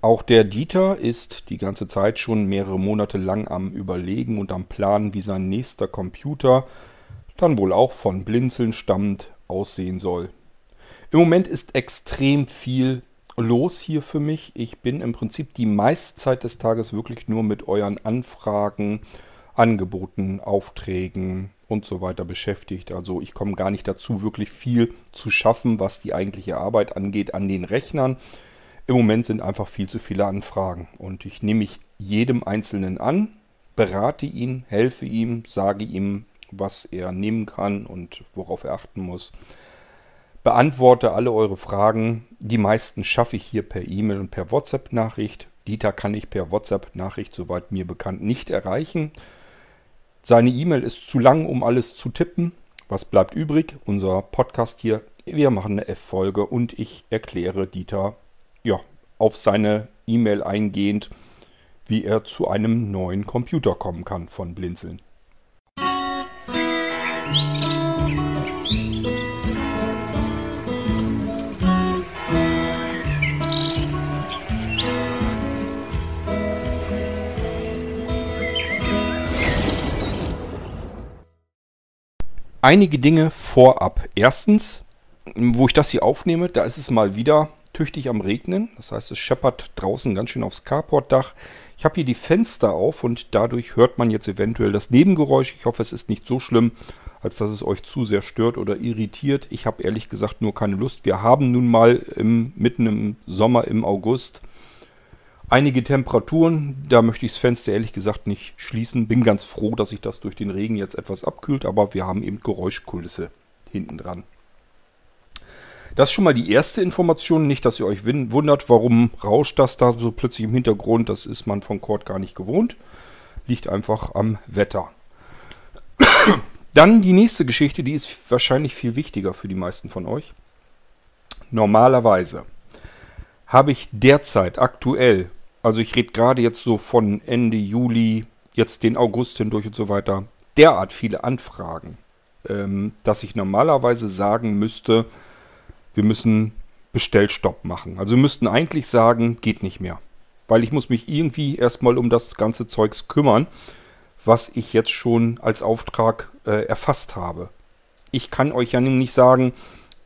Auch der Dieter ist die ganze Zeit schon mehrere Monate lang am Überlegen und am Planen, wie sein nächster Computer, dann wohl auch von Blinzeln stammt, aussehen soll. Im Moment ist extrem viel los hier für mich. Ich bin im Prinzip die meiste Zeit des Tages wirklich nur mit euren Anfragen, Angeboten, Aufträgen und so weiter beschäftigt. Also ich komme gar nicht dazu, wirklich viel zu schaffen, was die eigentliche Arbeit angeht an den Rechnern. Im Moment sind einfach viel zu viele Anfragen und ich nehme mich jedem Einzelnen an, berate ihn, helfe ihm, sage ihm, was er nehmen kann und worauf er achten muss. Beantworte alle eure Fragen. Die meisten schaffe ich hier per E-Mail und per WhatsApp-Nachricht. Dieter kann ich per WhatsApp-Nachricht, soweit mir bekannt, nicht erreichen. Seine E-Mail ist zu lang, um alles zu tippen. Was bleibt übrig? Unser Podcast hier. Wir machen eine F-Folge und ich erkläre Dieter ja, auf seine E-Mail eingehend, wie er zu einem neuen Computer kommen kann von Blinzeln. Einige Dinge vorab. Erstens, wo ich das hier aufnehme, da ist es mal wieder tüchtig am Regnen. Das heißt, es scheppert draußen ganz schön aufs Carportdach. Ich habe hier die Fenster auf und dadurch hört man jetzt eventuell das Nebengeräusch. Ich hoffe, es ist nicht so schlimm, als dass es euch zu sehr stört oder irritiert. Ich habe ehrlich gesagt nur keine Lust. Wir haben nun mal im, mitten im Sommer, im August, einige Temperaturen. Da möchte ich das Fenster ehrlich gesagt nicht schließen. Bin ganz froh, dass sich das durch den Regen jetzt etwas abkühlt, aber wir haben eben Geräuschkulisse hinten dran. Das ist schon mal die erste Information. Nicht, dass ihr euch wundert, warum rauscht das da so plötzlich im Hintergrund. Das ist man von Cord gar nicht gewohnt. Liegt einfach am Wetter. Dann die nächste Geschichte, die ist wahrscheinlich viel wichtiger für die meisten von euch. Normalerweise habe ich derzeit aktuell, also ich rede gerade jetzt so von Ende Juli, jetzt den August hindurch und so weiter, derart viele Anfragen, ähm, dass ich normalerweise sagen müsste, wir müssen Bestellstopp machen. Also wir müssten eigentlich sagen, geht nicht mehr. Weil ich muss mich irgendwie erstmal um das ganze Zeugs kümmern, was ich jetzt schon als Auftrag äh, erfasst habe. Ich kann euch ja nicht sagen,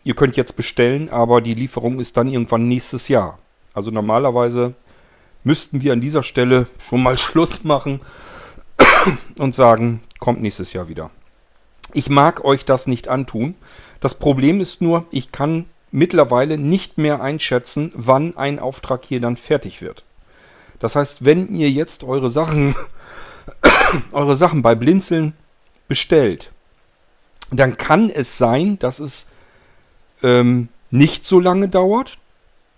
ihr könnt jetzt bestellen, aber die Lieferung ist dann irgendwann nächstes Jahr. Also normalerweise müssten wir an dieser Stelle schon mal Schluss machen und sagen, kommt nächstes Jahr wieder. Ich mag euch das nicht antun. Das Problem ist nur, ich kann mittlerweile nicht mehr einschätzen, wann ein Auftrag hier dann fertig wird. Das heißt, wenn ihr jetzt eure Sachen, eure Sachen bei Blinzeln bestellt, dann kann es sein, dass es ähm, nicht so lange dauert.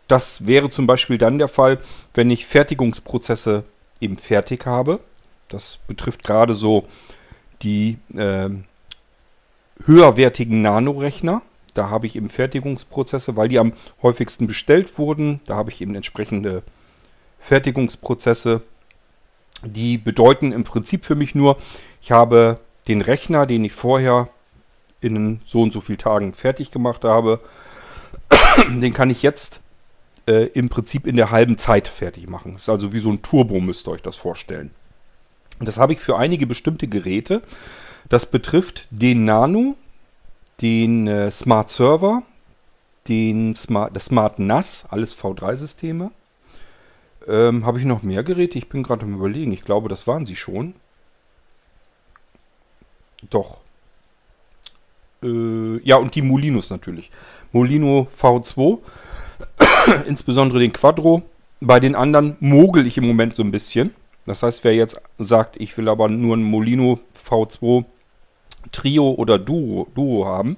Das wäre zum Beispiel dann der Fall, wenn ich Fertigungsprozesse eben fertig habe. Das betrifft gerade so die äh, höherwertigen Nanorechner. Da habe ich eben Fertigungsprozesse, weil die am häufigsten bestellt wurden. Da habe ich eben entsprechende Fertigungsprozesse. Die bedeuten im Prinzip für mich nur, ich habe den Rechner, den ich vorher in so und so vielen Tagen fertig gemacht habe, den kann ich jetzt äh, im Prinzip in der halben Zeit fertig machen. Das ist also wie so ein Turbo, müsst ihr euch das vorstellen. Das habe ich für einige bestimmte Geräte. Das betrifft den Nano, den äh, Smart Server, den Smart, das Smart NAS, alles V3-Systeme. Ähm, Habe ich noch mehr Geräte? Ich bin gerade am überlegen. Ich glaube, das waren sie schon. Doch. Äh, ja, und die Molinos natürlich. Molino V2, insbesondere den Quadro. Bei den anderen mogel ich im Moment so ein bisschen. Das heißt, wer jetzt sagt, ich will aber nur einen Molino V2 Trio oder Duo, Duo haben.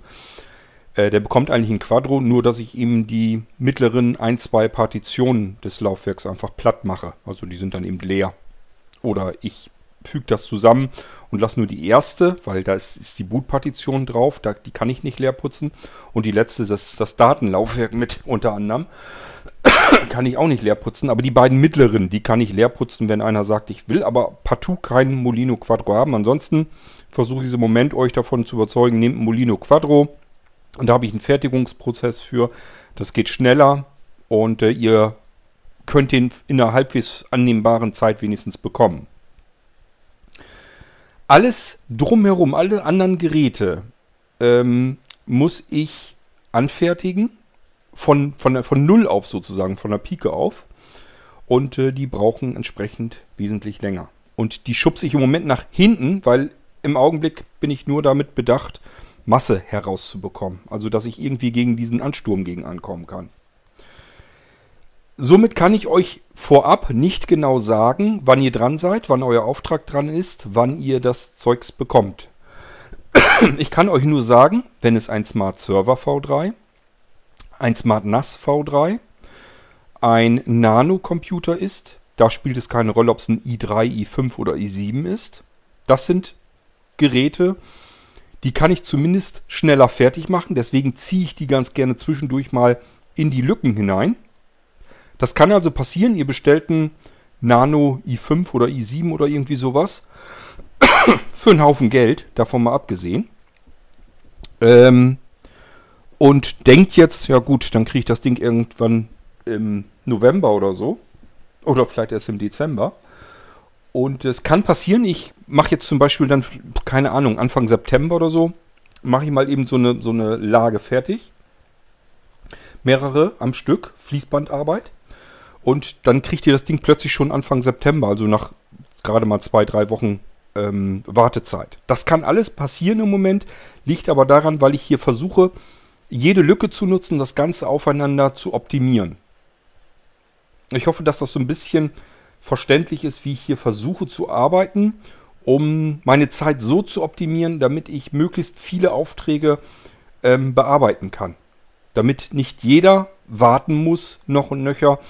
Äh, der bekommt eigentlich ein Quadro, nur dass ich ihm die mittleren ein, zwei Partitionen des Laufwerks einfach platt mache. Also die sind dann eben leer. Oder ich füge das zusammen und lasse nur die erste, weil da ist, ist die Bootpartition drauf, da, die kann ich nicht leer putzen. Und die letzte, das ist das Datenlaufwerk mit unter anderem. kann ich auch nicht leer putzen, aber die beiden mittleren, die kann ich leer putzen, wenn einer sagt, ich will aber partout keinen Molino Quadro haben. Ansonsten versuche im Moment euch davon zu überzeugen, nehmt Molino Quadro und da habe ich einen Fertigungsprozess für. Das geht schneller und äh, ihr könnt den in einer halbwegs annehmbaren Zeit wenigstens bekommen. Alles drumherum, alle anderen Geräte ähm, muss ich anfertigen. Von, von, von Null auf sozusagen, von der Pike auf. Und äh, die brauchen entsprechend wesentlich länger. Und die schubse ich im Moment nach hinten, weil im Augenblick bin ich nur damit bedacht, Masse herauszubekommen. Also dass ich irgendwie gegen diesen Ansturm gegen ankommen kann. Somit kann ich euch vorab nicht genau sagen, wann ihr dran seid, wann euer Auftrag dran ist, wann ihr das Zeugs bekommt. Ich kann euch nur sagen, wenn es ein Smart Server V3, ein Smart NAS V3, ein Nano-Computer ist, da spielt es keine Rolle, ob es ein i3, i5 oder i7 ist. Das sind Geräte, die kann ich zumindest schneller fertig machen. Deswegen ziehe ich die ganz gerne zwischendurch mal in die Lücken hinein. Das kann also passieren, ihr bestellt einen Nano i5 oder i7 oder irgendwie sowas. Für einen Haufen Geld, davon mal abgesehen. Ähm, und denkt jetzt, ja gut, dann kriege ich das Ding irgendwann im November oder so. Oder vielleicht erst im Dezember. Und es kann passieren, ich mache jetzt zum Beispiel dann, keine Ahnung, Anfang September oder so, mache ich mal eben so eine, so eine Lage fertig. Mehrere am Stück, Fließbandarbeit. Und dann kriegt ihr das Ding plötzlich schon Anfang September, also nach gerade mal zwei, drei Wochen ähm, Wartezeit. Das kann alles passieren im Moment, liegt aber daran, weil ich hier versuche, jede Lücke zu nutzen, das Ganze aufeinander zu optimieren. Ich hoffe, dass das so ein bisschen verständlich ist, wie ich hier versuche zu arbeiten, um meine Zeit so zu optimieren, damit ich möglichst viele Aufträge ähm, bearbeiten kann. Damit nicht jeder warten muss, noch und nöcher,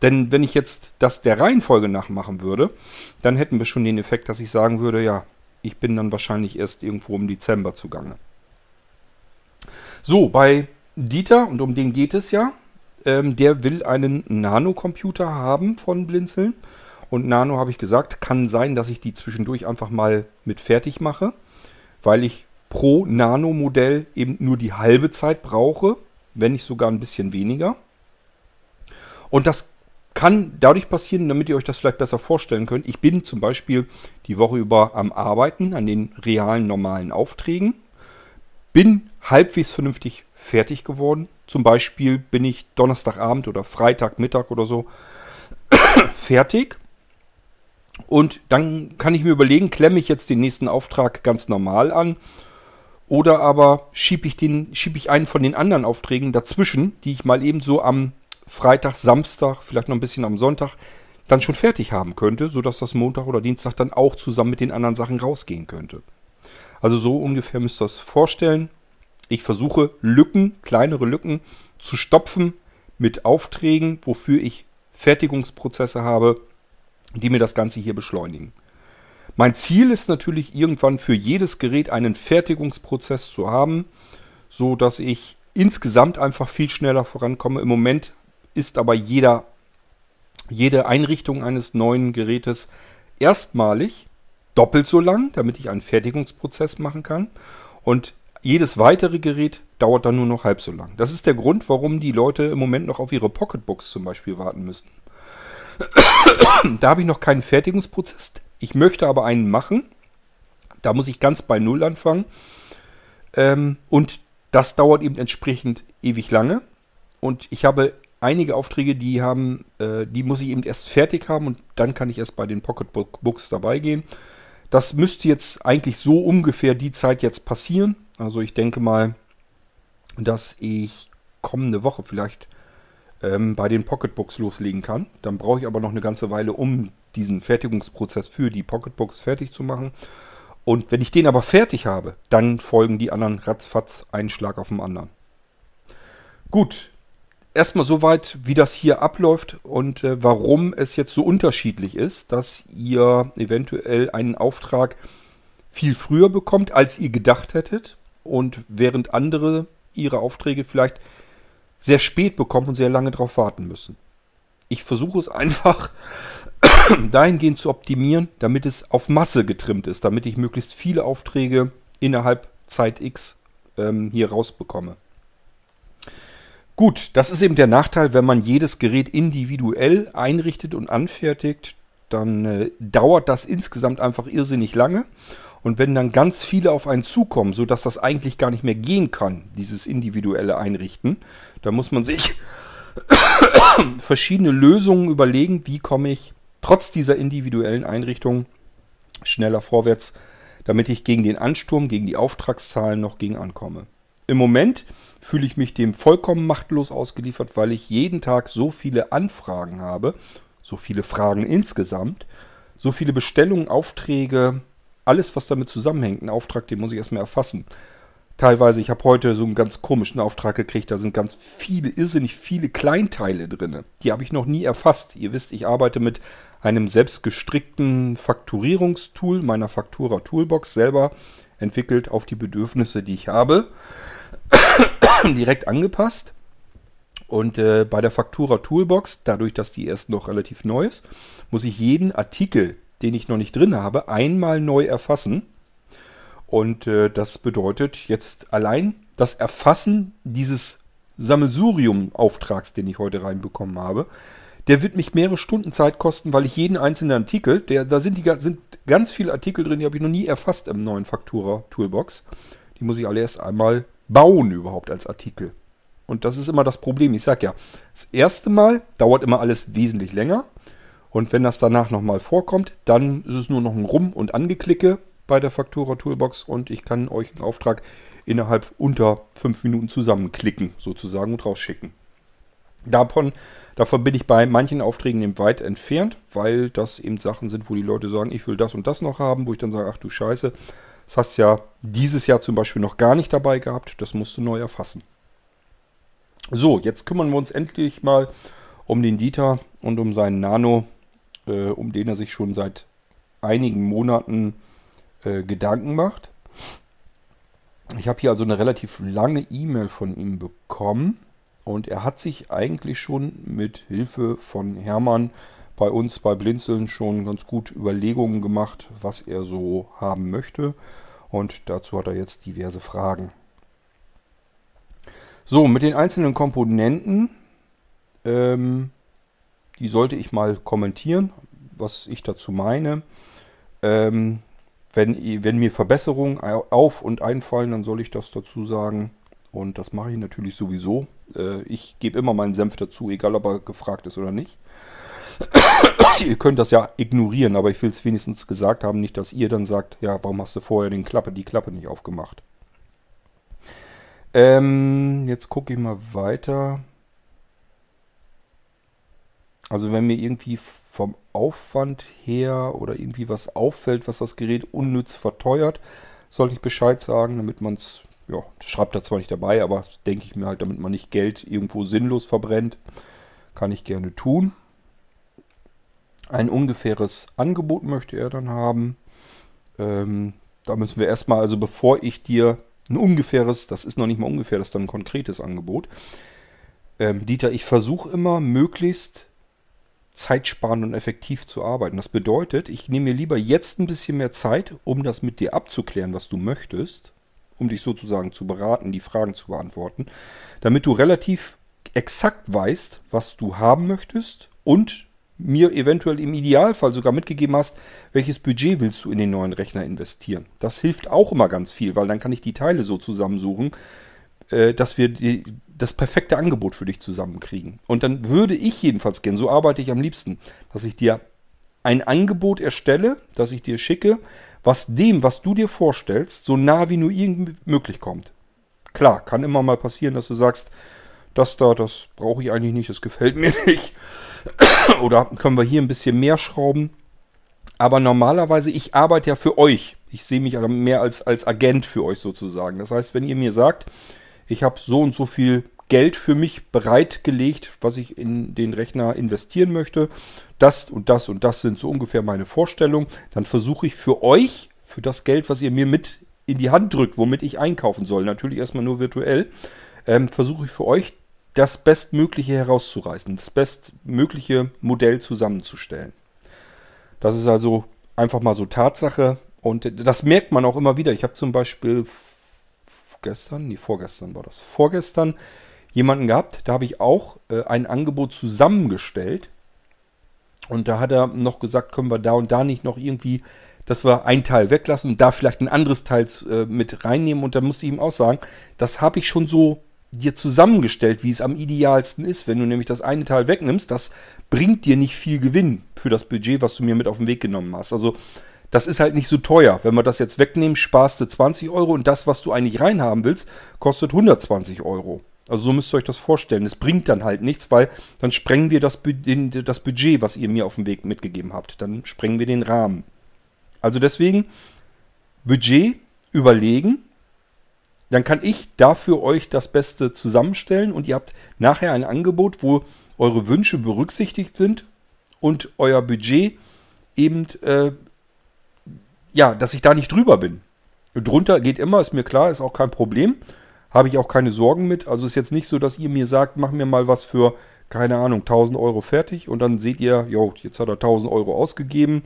denn wenn ich jetzt das der Reihenfolge nachmachen würde, dann hätten wir schon den Effekt, dass ich sagen würde, ja, ich bin dann wahrscheinlich erst irgendwo im Dezember zugange. So, bei Dieter, und um den geht es ja, ähm, der will einen Nano-Computer haben von Blinzeln. Und Nano, habe ich gesagt, kann sein, dass ich die zwischendurch einfach mal mit fertig mache, weil ich pro Nano-Modell eben nur die halbe Zeit brauche, wenn nicht sogar ein bisschen weniger. Und das kann dadurch passieren, damit ihr euch das vielleicht besser vorstellen könnt. Ich bin zum Beispiel die Woche über am Arbeiten an den realen normalen Aufträgen. Bin halbwegs vernünftig fertig geworden. Zum Beispiel bin ich Donnerstagabend oder Freitagmittag oder so fertig. Und dann kann ich mir überlegen, klemme ich jetzt den nächsten Auftrag ganz normal an oder aber schiebe ich, schieb ich einen von den anderen Aufträgen dazwischen, die ich mal eben so am Freitag, Samstag, vielleicht noch ein bisschen am Sonntag dann schon fertig haben könnte, sodass das Montag oder Dienstag dann auch zusammen mit den anderen Sachen rausgehen könnte. Also so ungefähr müsst ihr das vorstellen. Ich versuche Lücken, kleinere Lücken zu stopfen mit Aufträgen, wofür ich Fertigungsprozesse habe, die mir das Ganze hier beschleunigen. Mein Ziel ist natürlich irgendwann für jedes Gerät einen Fertigungsprozess zu haben, so dass ich insgesamt einfach viel schneller vorankomme. Im Moment ist aber jeder, jede Einrichtung eines neuen Gerätes erstmalig doppelt so lang, damit ich einen Fertigungsprozess machen kann. Und jedes weitere Gerät dauert dann nur noch halb so lang. Das ist der Grund, warum die Leute im Moment noch auf ihre Pocketbooks zum Beispiel warten müssen. da habe ich noch keinen Fertigungsprozess. Ich möchte aber einen machen. Da muss ich ganz bei Null anfangen. Ähm, und das dauert eben entsprechend ewig lange. Und ich habe einige Aufträge, die haben, äh, die muss ich eben erst fertig haben und dann kann ich erst bei den Pocketbooks dabei gehen. Das müsste jetzt eigentlich so ungefähr die Zeit jetzt passieren. Also ich denke mal, dass ich kommende Woche vielleicht ähm, bei den Pocketbooks loslegen kann. Dann brauche ich aber noch eine ganze Weile, um diesen Fertigungsprozess für die Pocketbooks fertig zu machen. Und wenn ich den aber fertig habe, dann folgen die anderen ratzfatz einen Schlag auf den anderen. Gut, erstmal soweit, wie das hier abläuft und äh, warum es jetzt so unterschiedlich ist, dass ihr eventuell einen Auftrag viel früher bekommt, als ihr gedacht hättet und während andere ihre Aufträge vielleicht sehr spät bekommen und sehr lange darauf warten müssen. Ich versuche es einfach dahingehend zu optimieren, damit es auf Masse getrimmt ist, damit ich möglichst viele Aufträge innerhalb Zeit X ähm, hier rausbekomme. Gut, das ist eben der Nachteil, wenn man jedes Gerät individuell einrichtet und anfertigt, dann äh, dauert das insgesamt einfach irrsinnig lange. Und wenn dann ganz viele auf einen zukommen, sodass das eigentlich gar nicht mehr gehen kann, dieses individuelle Einrichten, dann muss man sich verschiedene Lösungen überlegen, wie komme ich trotz dieser individuellen Einrichtung schneller vorwärts, damit ich gegen den Ansturm, gegen die Auftragszahlen noch gegen ankomme. Im Moment fühle ich mich dem vollkommen machtlos ausgeliefert, weil ich jeden Tag so viele Anfragen habe, so viele Fragen insgesamt, so viele Bestellungen, Aufträge, alles, was damit zusammenhängt. Ein Auftrag, den muss ich erstmal erfassen. Teilweise, ich habe heute so einen ganz komischen Auftrag gekriegt, da sind ganz viele, irrsinnig viele Kleinteile drin. Die habe ich noch nie erfasst. Ihr wisst, ich arbeite mit einem selbstgestrickten Fakturierungstool, meiner Faktura Toolbox selber entwickelt auf die Bedürfnisse, die ich habe. direkt angepasst. Und äh, bei der Faktura Toolbox, dadurch, dass die erst noch relativ neu ist, muss ich jeden Artikel, den ich noch nicht drin habe, einmal neu erfassen. Und äh, das bedeutet jetzt allein das Erfassen dieses Sammelsurium-Auftrags, den ich heute reinbekommen habe, der wird mich mehrere Stunden Zeit kosten, weil ich jeden einzelnen Artikel, der, da sind, die, sind ganz viele Artikel drin, die habe ich noch nie erfasst im neuen Faktura Toolbox. Die muss ich alle erst einmal bauen überhaupt als Artikel. Und das ist immer das Problem. Ich sage ja, das erste Mal dauert immer alles wesentlich länger. Und wenn das danach nochmal vorkommt, dann ist es nur noch ein Rum- und Angeklicke bei der Faktura Toolbox und ich kann euch einen Auftrag innerhalb unter fünf Minuten zusammenklicken, sozusagen, und rausschicken. Davon, davon bin ich bei manchen Aufträgen eben weit entfernt, weil das eben Sachen sind, wo die Leute sagen, ich will das und das noch haben, wo ich dann sage, ach du Scheiße, das hast ja dieses Jahr zum Beispiel noch gar nicht dabei gehabt. Das musst du neu erfassen. So, jetzt kümmern wir uns endlich mal um den Dieter und um seinen Nano, äh, um den er sich schon seit einigen Monaten äh, Gedanken macht. Ich habe hier also eine relativ lange E-Mail von ihm bekommen und er hat sich eigentlich schon mit Hilfe von Hermann bei uns bei Blinzeln schon ganz gut Überlegungen gemacht, was er so haben möchte. Und dazu hat er jetzt diverse Fragen. So, mit den einzelnen Komponenten, ähm, die sollte ich mal kommentieren, was ich dazu meine. Ähm, wenn, wenn mir Verbesserungen auf und einfallen, dann soll ich das dazu sagen. Und das mache ich natürlich sowieso. Äh, ich gebe immer meinen Senf dazu, egal ob er gefragt ist oder nicht. ihr könnt das ja ignorieren, aber ich will es wenigstens gesagt haben, nicht, dass ihr dann sagt, ja, warum hast du vorher den Klappe, die Klappe nicht aufgemacht? Ähm, jetzt gucke ich mal weiter. Also wenn mir irgendwie vom Aufwand her oder irgendwie was auffällt, was das Gerät unnütz verteuert, sollte ich Bescheid sagen, damit man es, ja, schreibt er zwar nicht dabei, aber denke ich mir halt, damit man nicht Geld irgendwo sinnlos verbrennt, kann ich gerne tun. Ein ungefähres Angebot möchte er dann haben. Ähm, da müssen wir erstmal, also bevor ich dir ein ungefähres, das ist noch nicht mal ungefähr, das ist dann ein konkretes Angebot. Ähm, Dieter, ich versuche immer möglichst zeitsparend und effektiv zu arbeiten. Das bedeutet, ich nehme mir lieber jetzt ein bisschen mehr Zeit, um das mit dir abzuklären, was du möchtest, um dich sozusagen zu beraten, die Fragen zu beantworten, damit du relativ exakt weißt, was du haben möchtest und mir eventuell im Idealfall sogar mitgegeben hast, welches Budget willst du in den neuen Rechner investieren. Das hilft auch immer ganz viel, weil dann kann ich die Teile so zusammensuchen, äh, dass wir die, das perfekte Angebot für dich zusammenkriegen. Und dann würde ich jedenfalls gern, so arbeite ich am liebsten, dass ich dir ein Angebot erstelle, das ich dir schicke, was dem, was du dir vorstellst, so nah wie nur irgend möglich kommt. Klar, kann immer mal passieren, dass du sagst, das da, das brauche ich eigentlich nicht, das gefällt mir nicht. Oder können wir hier ein bisschen mehr schrauben? Aber normalerweise, ich arbeite ja für euch. Ich sehe mich mehr als, als Agent für euch sozusagen. Das heißt, wenn ihr mir sagt, ich habe so und so viel Geld für mich bereitgelegt, was ich in den Rechner investieren möchte, das und das und das sind so ungefähr meine Vorstellungen, dann versuche ich für euch, für das Geld, was ihr mir mit in die Hand drückt, womit ich einkaufen soll, natürlich erstmal nur virtuell, ähm, versuche ich für euch das Bestmögliche herauszureißen, das bestmögliche Modell zusammenzustellen. Das ist also einfach mal so Tatsache und das merkt man auch immer wieder. Ich habe zum Beispiel gestern, nee, vorgestern war das, vorgestern jemanden gehabt, da habe ich auch äh, ein Angebot zusammengestellt. Und da hat er noch gesagt, können wir da und da nicht noch irgendwie, dass wir ein Teil weglassen und da vielleicht ein anderes Teil äh, mit reinnehmen. Und da musste ich ihm auch sagen, das habe ich schon so dir zusammengestellt, wie es am idealsten ist. Wenn du nämlich das eine Teil wegnimmst, das bringt dir nicht viel Gewinn für das Budget, was du mir mit auf den Weg genommen hast. Also das ist halt nicht so teuer. Wenn wir das jetzt wegnehmen, sparst du 20 Euro und das, was du eigentlich reinhaben willst, kostet 120 Euro. Also so müsst ihr euch das vorstellen. Es bringt dann halt nichts, weil dann sprengen wir das, das Budget, was ihr mir auf dem Weg mitgegeben habt. Dann sprengen wir den Rahmen. Also deswegen Budget überlegen. Dann kann ich dafür euch das Beste zusammenstellen und ihr habt nachher ein Angebot, wo eure Wünsche berücksichtigt sind und euer Budget eben, äh, ja, dass ich da nicht drüber bin. Drunter geht immer, ist mir klar, ist auch kein Problem. Habe ich auch keine Sorgen mit. Also ist jetzt nicht so, dass ihr mir sagt, mach mir mal was für, keine Ahnung, 1000 Euro fertig und dann seht ihr, jo, jetzt hat er 1000 Euro ausgegeben.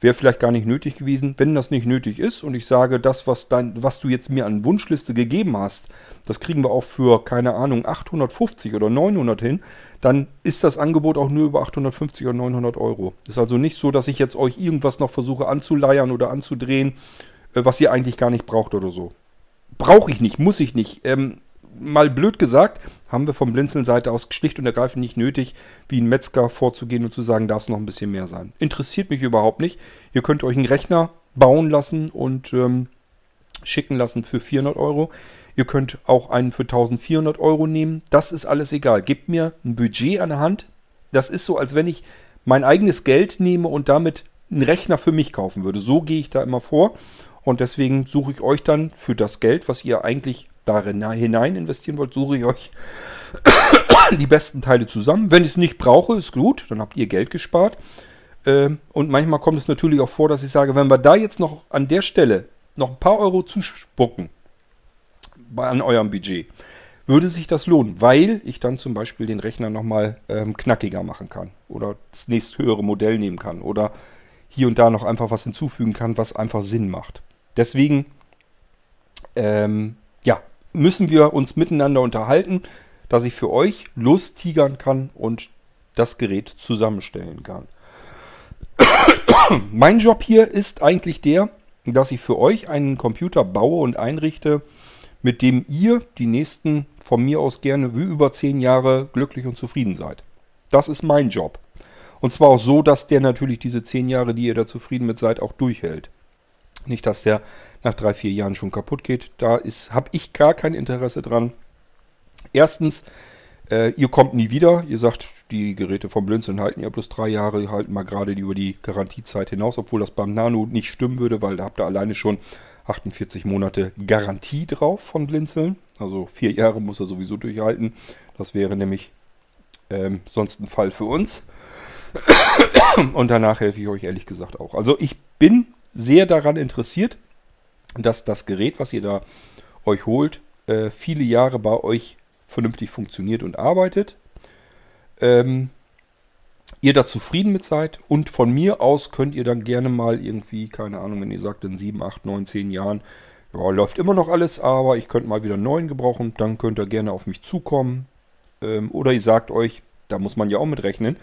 Wäre vielleicht gar nicht nötig gewesen. Wenn das nicht nötig ist und ich sage, das, was, dein, was du jetzt mir an Wunschliste gegeben hast, das kriegen wir auch für, keine Ahnung, 850 oder 900 hin, dann ist das Angebot auch nur über 850 oder 900 Euro. Ist also nicht so, dass ich jetzt euch irgendwas noch versuche anzuleiern oder anzudrehen, äh, was ihr eigentlich gar nicht braucht oder so. Brauche ich nicht, muss ich nicht. Ähm, mal blöd gesagt, haben wir vom Blinzeln-Seite aus schlicht und ergreifend nicht nötig, wie ein Metzger vorzugehen und zu sagen, darf es noch ein bisschen mehr sein. Interessiert mich überhaupt nicht. Ihr könnt euch einen Rechner bauen lassen und ähm, schicken lassen für 400 Euro. Ihr könnt auch einen für 1400 Euro nehmen. Das ist alles egal. Gebt mir ein Budget an der Hand. Das ist so, als wenn ich mein eigenes Geld nehme und damit einen Rechner für mich kaufen würde. So gehe ich da immer vor. Und deswegen suche ich euch dann für das Geld, was ihr eigentlich darin hinein investieren wollt, suche ich euch die besten Teile zusammen. Wenn ich es nicht brauche, ist gut, dann habt ihr Geld gespart. Ähm, und manchmal kommt es natürlich auch vor, dass ich sage, wenn wir da jetzt noch an der Stelle noch ein paar Euro zuspucken an eurem Budget, würde sich das lohnen, weil ich dann zum Beispiel den Rechner nochmal ähm, knackiger machen kann oder das nächsthöhere Modell nehmen kann oder hier und da noch einfach was hinzufügen kann, was einfach Sinn macht. Deswegen, ähm, ja, müssen wir uns miteinander unterhalten, dass ich für euch lostigern kann und das Gerät zusammenstellen kann. mein Job hier ist eigentlich der, dass ich für euch einen Computer baue und einrichte, mit dem ihr die nächsten von mir aus gerne wie über zehn Jahre glücklich und zufrieden seid. Das ist mein Job. Und zwar auch so, dass der natürlich diese zehn Jahre, die ihr da zufrieden mit seid, auch durchhält. Nicht, dass der nach drei, vier Jahren schon kaputt geht. Da habe ich gar kein Interesse dran. Erstens, äh, ihr kommt nie wieder. Ihr sagt, die Geräte vom Blinzeln halten ja bloß drei Jahre, halten mal gerade über die Garantiezeit hinaus, obwohl das beim Nano nicht stimmen würde, weil da habt ihr alleine schon 48 Monate Garantie drauf von Blinzeln. Also vier Jahre muss er sowieso durchhalten. Das wäre nämlich ähm, sonst ein Fall für uns. Und danach helfe ich euch ehrlich gesagt auch. Also ich bin sehr daran interessiert, dass das Gerät, was ihr da euch holt, äh, viele Jahre bei euch vernünftig funktioniert und arbeitet. Ähm, ihr da zufrieden mit seid und von mir aus könnt ihr dann gerne mal irgendwie, keine Ahnung, wenn ihr sagt in 7, 8, 9, 10 Jahren, ja, läuft immer noch alles, aber ich könnte mal wieder einen neuen gebrauchen, dann könnt ihr gerne auf mich zukommen. Ähm, oder ihr sagt euch, da muss man ja auch mit rechnen,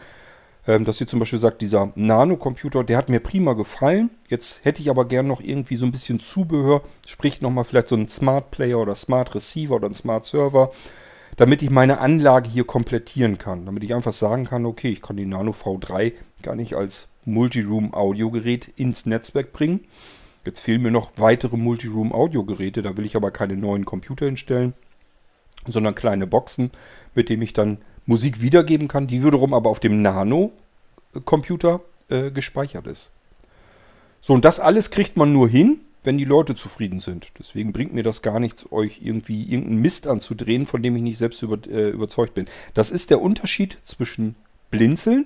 dass ihr zum Beispiel sagt, dieser Nano-Computer, der hat mir prima gefallen. Jetzt hätte ich aber gern noch irgendwie so ein bisschen Zubehör, sprich nochmal vielleicht so einen Smart Player oder Smart Receiver oder einen Smart Server, damit ich meine Anlage hier komplettieren kann. Damit ich einfach sagen kann, okay, ich kann die Nano V3 gar nicht als Multiroom-Audiogerät ins Netzwerk bringen. Jetzt fehlen mir noch weitere Multiroom-Audiogeräte, da will ich aber keine neuen Computer hinstellen, sondern kleine Boxen, mit denen ich dann Musik wiedergeben kann, die wiederum aber auf dem Nano-Computer äh, gespeichert ist. So, und das alles kriegt man nur hin, wenn die Leute zufrieden sind. Deswegen bringt mir das gar nichts, euch irgendwie irgendeinen Mist anzudrehen, von dem ich nicht selbst über, äh, überzeugt bin. Das ist der Unterschied zwischen Blinzeln,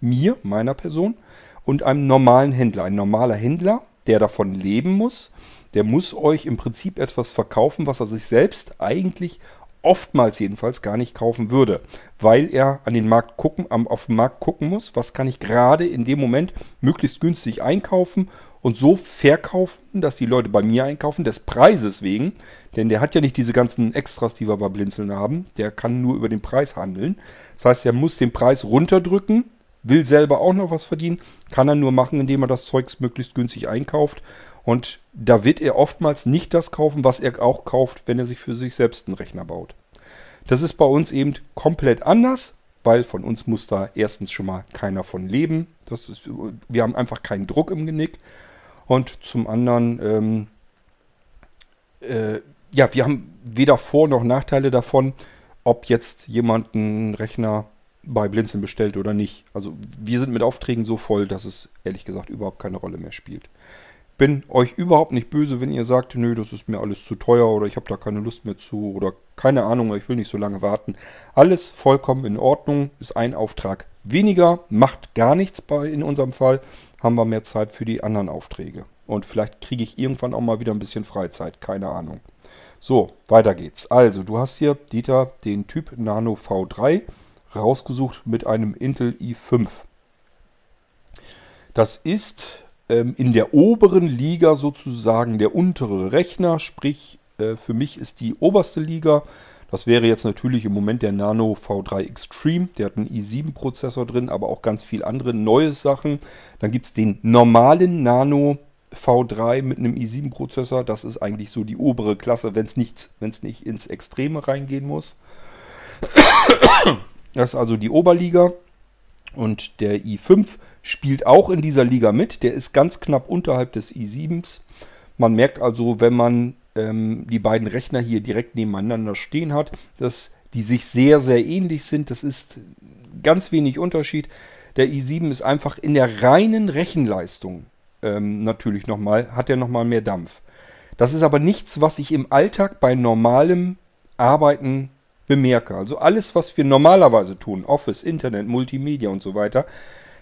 mir, meiner Person, und einem normalen Händler. Ein normaler Händler, der davon leben muss, der muss euch im Prinzip etwas verkaufen, was er sich selbst eigentlich oftmals jedenfalls gar nicht kaufen würde, weil er an den Markt gucken, auf den Markt gucken muss, was kann ich gerade in dem Moment möglichst günstig einkaufen und so verkaufen, dass die Leute bei mir einkaufen, des Preises wegen, denn der hat ja nicht diese ganzen Extras, die wir bei Blinzeln haben, der kann nur über den Preis handeln. Das heißt, er muss den Preis runterdrücken, will selber auch noch was verdienen, kann er nur machen, indem er das Zeugs möglichst günstig einkauft und da wird er oftmals nicht das kaufen, was er auch kauft, wenn er sich für sich selbst einen Rechner baut. Das ist bei uns eben komplett anders, weil von uns muss da erstens schon mal keiner von leben. Das ist, wir haben einfach keinen Druck im Genick. Und zum anderen, ähm, äh, ja, wir haben weder Vor- noch Nachteile davon, ob jetzt jemand einen Rechner bei Blinzeln bestellt oder nicht. Also wir sind mit Aufträgen so voll, dass es ehrlich gesagt überhaupt keine Rolle mehr spielt bin euch überhaupt nicht böse, wenn ihr sagt, nö, das ist mir alles zu teuer oder ich habe da keine Lust mehr zu oder keine Ahnung, ich will nicht so lange warten. Alles vollkommen in Ordnung, ist ein Auftrag weniger, macht gar nichts bei in unserem Fall, haben wir mehr Zeit für die anderen Aufträge. Und vielleicht kriege ich irgendwann auch mal wieder ein bisschen Freizeit, keine Ahnung. So, weiter geht's. Also, du hast hier, Dieter, den Typ Nano V3 rausgesucht mit einem Intel i5. Das ist in der oberen Liga sozusagen der untere Rechner, sprich äh, für mich ist die oberste Liga. Das wäre jetzt natürlich im Moment der Nano V3 Extreme. Der hat einen i7-Prozessor drin, aber auch ganz viel andere neue Sachen. Dann gibt es den normalen Nano V3 mit einem i7-Prozessor. Das ist eigentlich so die obere Klasse, wenn es nicht ins Extreme reingehen muss. Das ist also die Oberliga. Und der i5 spielt auch in dieser Liga mit. Der ist ganz knapp unterhalb des i7s. Man merkt also, wenn man ähm, die beiden Rechner hier direkt nebeneinander stehen hat, dass die sich sehr, sehr ähnlich sind. Das ist ganz wenig Unterschied. Der i7 ist einfach in der reinen Rechenleistung ähm, natürlich nochmal, hat er nochmal mehr Dampf. Das ist aber nichts, was ich im Alltag bei normalem Arbeiten bemerke. Also alles, was wir normalerweise tun, Office, Internet, Multimedia und so weiter,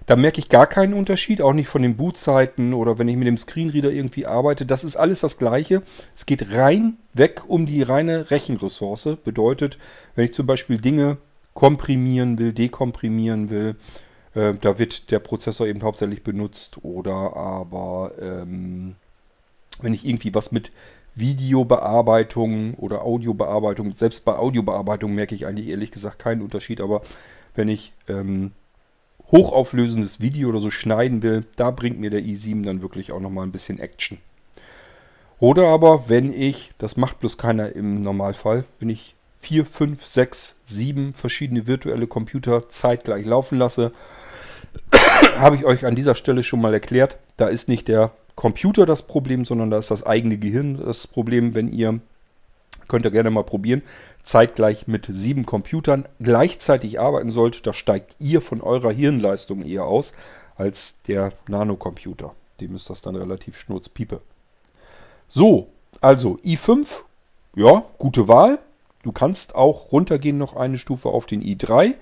da merke ich gar keinen Unterschied, auch nicht von den Bootzeiten oder wenn ich mit dem Screenreader irgendwie arbeite. Das ist alles das Gleiche. Es geht rein weg um die reine Rechenressource. Bedeutet, wenn ich zum Beispiel Dinge komprimieren will, dekomprimieren will, äh, da wird der Prozessor eben hauptsächlich benutzt. Oder aber ähm, wenn ich irgendwie was mit Videobearbeitung oder Audiobearbeitung. Selbst bei Audiobearbeitung merke ich eigentlich ehrlich gesagt keinen Unterschied, aber wenn ich ähm, hochauflösendes Video oder so schneiden will, da bringt mir der i7 dann wirklich auch nochmal ein bisschen Action. Oder aber, wenn ich, das macht bloß keiner im Normalfall, wenn ich 4, 5, 6, 7 verschiedene virtuelle Computer zeitgleich laufen lasse, habe ich euch an dieser Stelle schon mal erklärt, da ist nicht der Computer das Problem, sondern da ist das eigene Gehirn das Problem, wenn ihr, könnt ihr gerne mal probieren, zeitgleich mit sieben Computern gleichzeitig arbeiten sollt, da steigt ihr von eurer Hirnleistung eher aus als der Nanocomputer. Dem ist das dann relativ schnurzpiepe. So, also i5, ja, gute Wahl. Du kannst auch runtergehen noch eine Stufe auf den i3.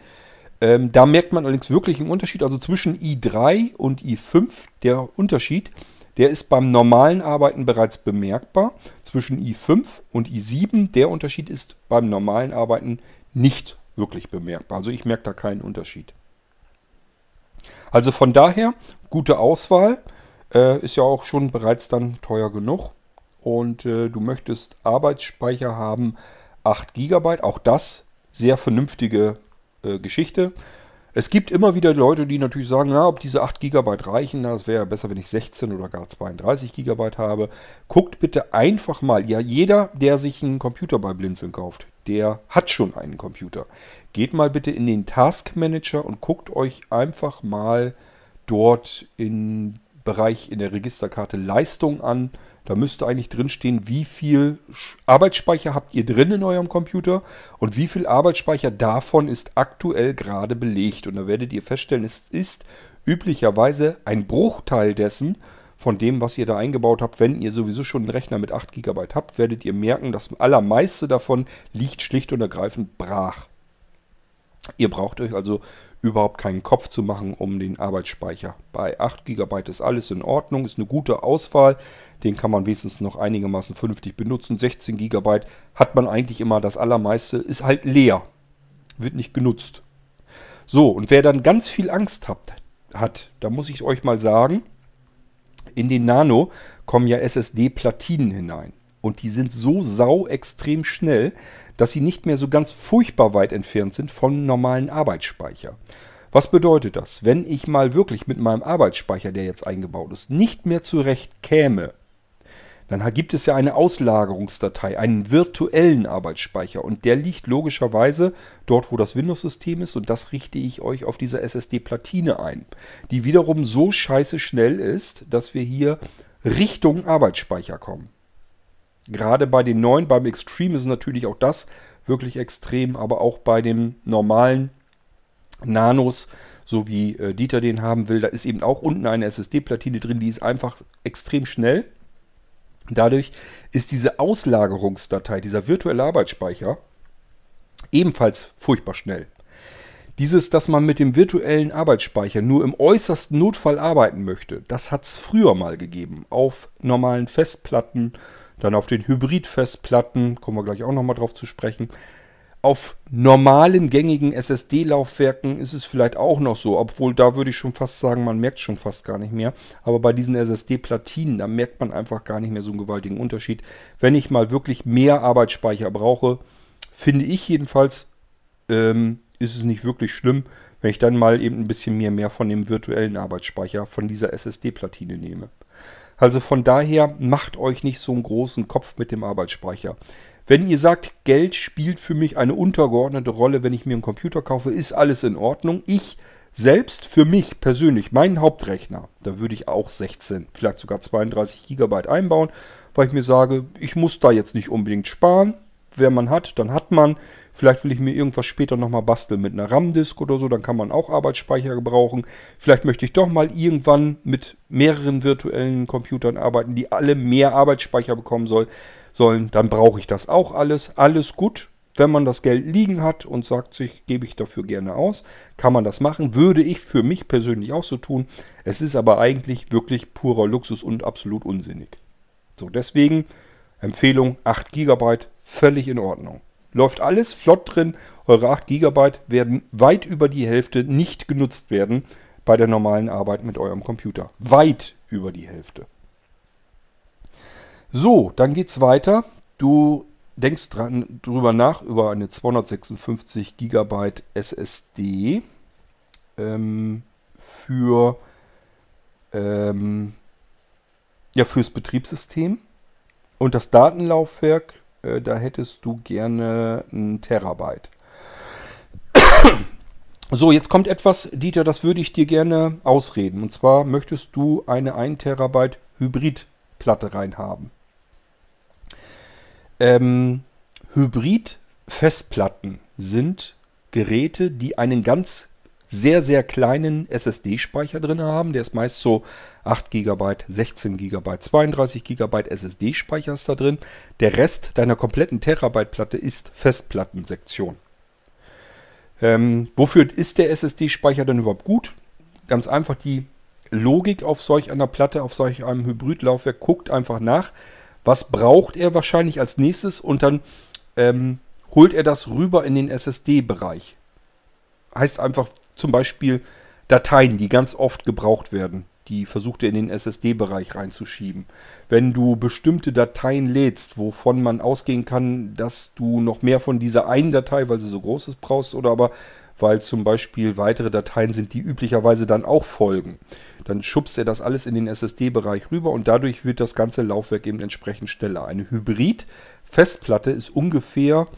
Ähm, da merkt man allerdings wirklich einen Unterschied. Also zwischen i3 und i5, der Unterschied der ist beim normalen Arbeiten bereits bemerkbar. Zwischen i5 und i7, der Unterschied ist beim normalen Arbeiten nicht wirklich bemerkbar. Also ich merke da keinen Unterschied. Also von daher, gute Auswahl. Äh, ist ja auch schon bereits dann teuer genug. Und äh, du möchtest Arbeitsspeicher haben, 8 GB. Auch das sehr vernünftige äh, Geschichte. Es gibt immer wieder Leute, die natürlich sagen, na, ob diese 8 GB reichen, das wäre besser, wenn ich 16 oder gar 32 GB habe. Guckt bitte einfach mal, ja, jeder, der sich einen Computer bei Blinzeln kauft, der hat schon einen Computer. Geht mal bitte in den Task Manager und guckt euch einfach mal dort in Bereich in der Registerkarte Leistung an. Da müsste eigentlich drinstehen, wie viel Arbeitsspeicher habt ihr drin in eurem Computer und wie viel Arbeitsspeicher davon ist aktuell gerade belegt. Und da werdet ihr feststellen, es ist üblicherweise ein Bruchteil dessen, von dem, was ihr da eingebaut habt. Wenn ihr sowieso schon einen Rechner mit 8 GB habt, werdet ihr merken, das allermeiste davon liegt schlicht und ergreifend brach. Ihr braucht euch also überhaupt keinen Kopf zu machen um den Arbeitsspeicher. Bei 8 GB ist alles in Ordnung, ist eine gute Auswahl. Den kann man wenigstens noch einigermaßen vernünftig benutzen. 16 GB hat man eigentlich immer das allermeiste, ist halt leer, wird nicht genutzt. So, und wer dann ganz viel Angst hat, hat da muss ich euch mal sagen, in den Nano kommen ja SSD-Platinen hinein. Und die sind so sau extrem schnell, dass sie nicht mehr so ganz furchtbar weit entfernt sind vom normalen Arbeitsspeicher. Was bedeutet das? Wenn ich mal wirklich mit meinem Arbeitsspeicher, der jetzt eingebaut ist, nicht mehr zurecht käme, dann gibt es ja eine Auslagerungsdatei, einen virtuellen Arbeitsspeicher und der liegt logischerweise dort, wo das Windows-System ist und das richte ich euch auf dieser SSD-Platine ein, die wiederum so scheiße schnell ist, dass wir hier Richtung Arbeitsspeicher kommen. Gerade bei den neuen, beim Extreme ist natürlich auch das wirklich extrem, aber auch bei den normalen Nanos, so wie äh, Dieter den haben will, da ist eben auch unten eine SSD-Platine drin, die ist einfach extrem schnell. Dadurch ist diese Auslagerungsdatei, dieser virtuelle Arbeitsspeicher, ebenfalls furchtbar schnell. Dieses, dass man mit dem virtuellen Arbeitsspeicher nur im äußersten Notfall arbeiten möchte, das hat es früher mal gegeben. Auf normalen Festplatten, dann auf den Hybrid-Festplatten, kommen wir gleich auch nochmal drauf zu sprechen. Auf normalen gängigen SSD-Laufwerken ist es vielleicht auch noch so, obwohl da würde ich schon fast sagen, man merkt schon fast gar nicht mehr. Aber bei diesen SSD-Platinen, da merkt man einfach gar nicht mehr so einen gewaltigen Unterschied. Wenn ich mal wirklich mehr Arbeitsspeicher brauche, finde ich jedenfalls, ähm, ist es nicht wirklich schlimm, wenn ich dann mal eben ein bisschen mehr, mehr von dem virtuellen Arbeitsspeicher von dieser SSD-Platine nehme. Also von daher macht euch nicht so einen großen Kopf mit dem Arbeitsspeicher. Wenn ihr sagt, Geld spielt für mich eine untergeordnete Rolle, wenn ich mir einen Computer kaufe, ist alles in Ordnung. Ich selbst für mich persönlich, meinen Hauptrechner, da würde ich auch 16, vielleicht sogar 32 Gigabyte einbauen, weil ich mir sage, ich muss da jetzt nicht unbedingt sparen wer man hat, dann hat man. Vielleicht will ich mir irgendwas später nochmal basteln mit einer RAM-Disk oder so, dann kann man auch Arbeitsspeicher gebrauchen. Vielleicht möchte ich doch mal irgendwann mit mehreren virtuellen Computern arbeiten, die alle mehr Arbeitsspeicher bekommen soll, sollen. Dann brauche ich das auch alles. Alles gut. Wenn man das Geld liegen hat und sagt sich, gebe ich dafür gerne aus, kann man das machen. Würde ich für mich persönlich auch so tun. Es ist aber eigentlich wirklich purer Luxus und absolut unsinnig. So, deswegen Empfehlung 8 GB völlig in Ordnung. Läuft alles flott drin. Eure 8 GB werden weit über die Hälfte nicht genutzt werden bei der normalen Arbeit mit eurem Computer. Weit über die Hälfte. So, dann geht's weiter. Du denkst dran, drüber nach über eine 256 GB SSD ähm, für ähm, ja fürs Betriebssystem und das Datenlaufwerk äh, da hättest du gerne ein Terabyte. So, jetzt kommt etwas, Dieter, das würde ich dir gerne ausreden. Und zwar möchtest du eine 1 Terabyte Hybridplatte reinhaben. Ähm, Hybrid-Festplatten sind Geräte, die einen ganz sehr, sehr kleinen SSD-Speicher drin haben. Der ist meist so 8 GB, 16 GB, 32 GB SSD-Speicher ist da drin. Der Rest deiner kompletten Terabyte-Platte ist Festplattensektion. Ähm, wofür ist der SSD-Speicher denn überhaupt gut? Ganz einfach die Logik auf solch einer Platte, auf solch einem Hybridlaufwerk. Guckt einfach nach, was braucht er wahrscheinlich als nächstes und dann ähm, holt er das rüber in den SSD-Bereich. Heißt einfach, zum Beispiel Dateien, die ganz oft gebraucht werden. Die versucht er in den SSD-Bereich reinzuschieben. Wenn du bestimmte Dateien lädst, wovon man ausgehen kann, dass du noch mehr von dieser einen Datei, weil sie so groß ist, brauchst, oder aber weil zum Beispiel weitere Dateien sind, die üblicherweise dann auch folgen. Dann schubst er das alles in den SSD-Bereich rüber und dadurch wird das ganze Laufwerk eben entsprechend schneller. Eine Hybrid-Festplatte ist ungefähr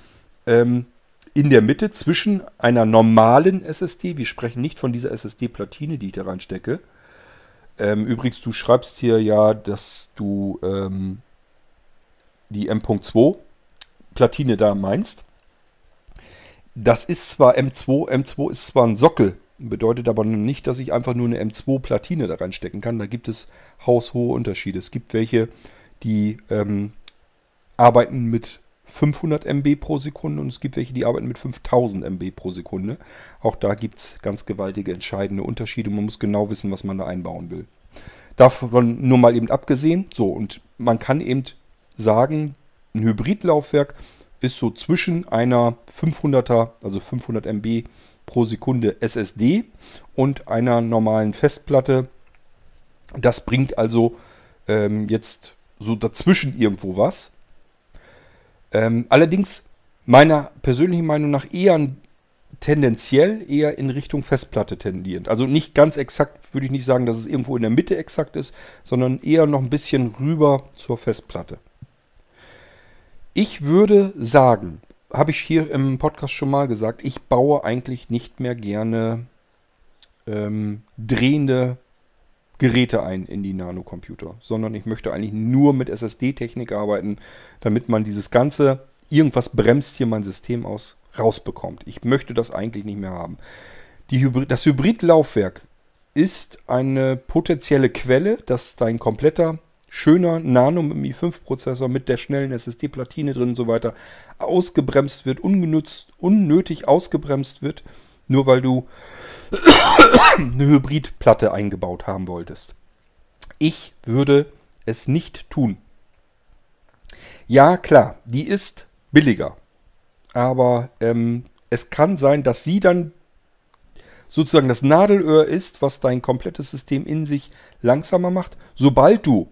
ähm, in der Mitte zwischen einer normalen SSD, wir sprechen nicht von dieser SSD-Platine, die ich da reinstecke. Ähm, übrigens, du schreibst hier ja, dass du ähm, die M.2 Platine da meinst. Das ist zwar M2, M2 ist zwar ein Sockel, bedeutet aber nicht, dass ich einfach nur eine M2 Platine da reinstecken kann. Da gibt es haushohe Unterschiede. Es gibt welche, die ähm, arbeiten mit 500 MB pro Sekunde und es gibt welche, die arbeiten mit 5000 MB pro Sekunde. Auch da gibt es ganz gewaltige entscheidende Unterschiede. Man muss genau wissen, was man da einbauen will. Davon nur mal eben abgesehen. So, und man kann eben sagen, ein Hybridlaufwerk ist so zwischen einer 500er, also 500 MB pro Sekunde SSD und einer normalen Festplatte. Das bringt also ähm, jetzt so dazwischen irgendwo was. Ähm, allerdings meiner persönlichen Meinung nach eher tendenziell eher in Richtung Festplatte tendierend. Also nicht ganz exakt, würde ich nicht sagen, dass es irgendwo in der Mitte exakt ist, sondern eher noch ein bisschen rüber zur Festplatte. Ich würde sagen, habe ich hier im Podcast schon mal gesagt, ich baue eigentlich nicht mehr gerne ähm, drehende Geräte ein in die Nanocomputer, sondern ich möchte eigentlich nur mit SSD-Technik arbeiten, damit man dieses ganze, irgendwas bremst hier mein System aus, rausbekommt. Ich möchte das eigentlich nicht mehr haben. Hybrid, das Hybridlaufwerk ist eine potenzielle Quelle, dass dein kompletter schöner Nano mit dem i5-Prozessor mit der schnellen SSD-Platine drin und so weiter ausgebremst wird, ungenutzt, unnötig ausgebremst wird, nur weil du eine Hybridplatte eingebaut haben wolltest. Ich würde es nicht tun. Ja, klar, die ist billiger. Aber ähm, es kann sein, dass sie dann sozusagen das Nadelöhr ist, was dein komplettes System in sich langsamer macht. Sobald du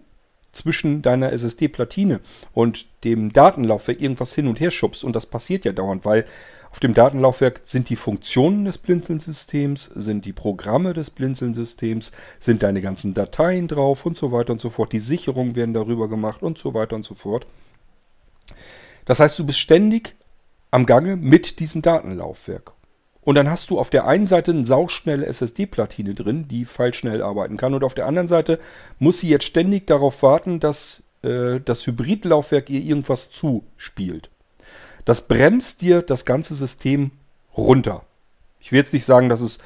zwischen deiner SSD-Platine und dem Datenlaufwerk irgendwas hin und her schubst, und das passiert ja dauernd, weil auf dem Datenlaufwerk sind die Funktionen des Blinzeln-Systems, sind die Programme des Blinzeln-Systems, sind deine ganzen Dateien drauf und so weiter und so fort. Die Sicherungen werden darüber gemacht und so weiter und so fort. Das heißt, du bist ständig am Gange mit diesem Datenlaufwerk. Und dann hast du auf der einen Seite eine sauschnelle SSD-Platine drin, die feilschnell arbeiten kann. Und auf der anderen Seite muss sie jetzt ständig darauf warten, dass äh, das Hybridlaufwerk ihr irgendwas zuspielt. Das bremst dir das ganze System runter. Ich will jetzt nicht sagen, dass es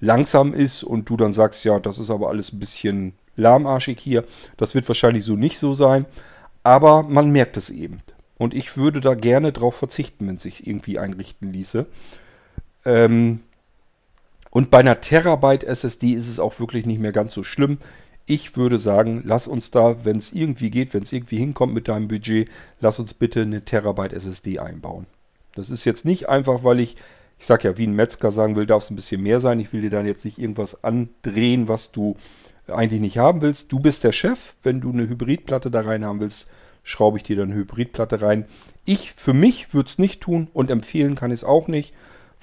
langsam ist und du dann sagst, ja, das ist aber alles ein bisschen lahmarschig hier. Das wird wahrscheinlich so nicht so sein. Aber man merkt es eben. Und ich würde da gerne drauf verzichten, wenn es sich irgendwie einrichten ließe. Ähm und bei einer Terabyte SSD ist es auch wirklich nicht mehr ganz so schlimm. Ich würde sagen, lass uns da, wenn es irgendwie geht, wenn es irgendwie hinkommt mit deinem Budget, lass uns bitte eine Terabyte SSD einbauen. Das ist jetzt nicht einfach, weil ich, ich sag ja, wie ein Metzger sagen will, darf es ein bisschen mehr sein. Ich will dir dann jetzt nicht irgendwas andrehen, was du eigentlich nicht haben willst. Du bist der Chef. Wenn du eine Hybridplatte da rein haben willst, schraube ich dir dann eine Hybridplatte rein. Ich für mich würde es nicht tun und empfehlen kann ich es auch nicht.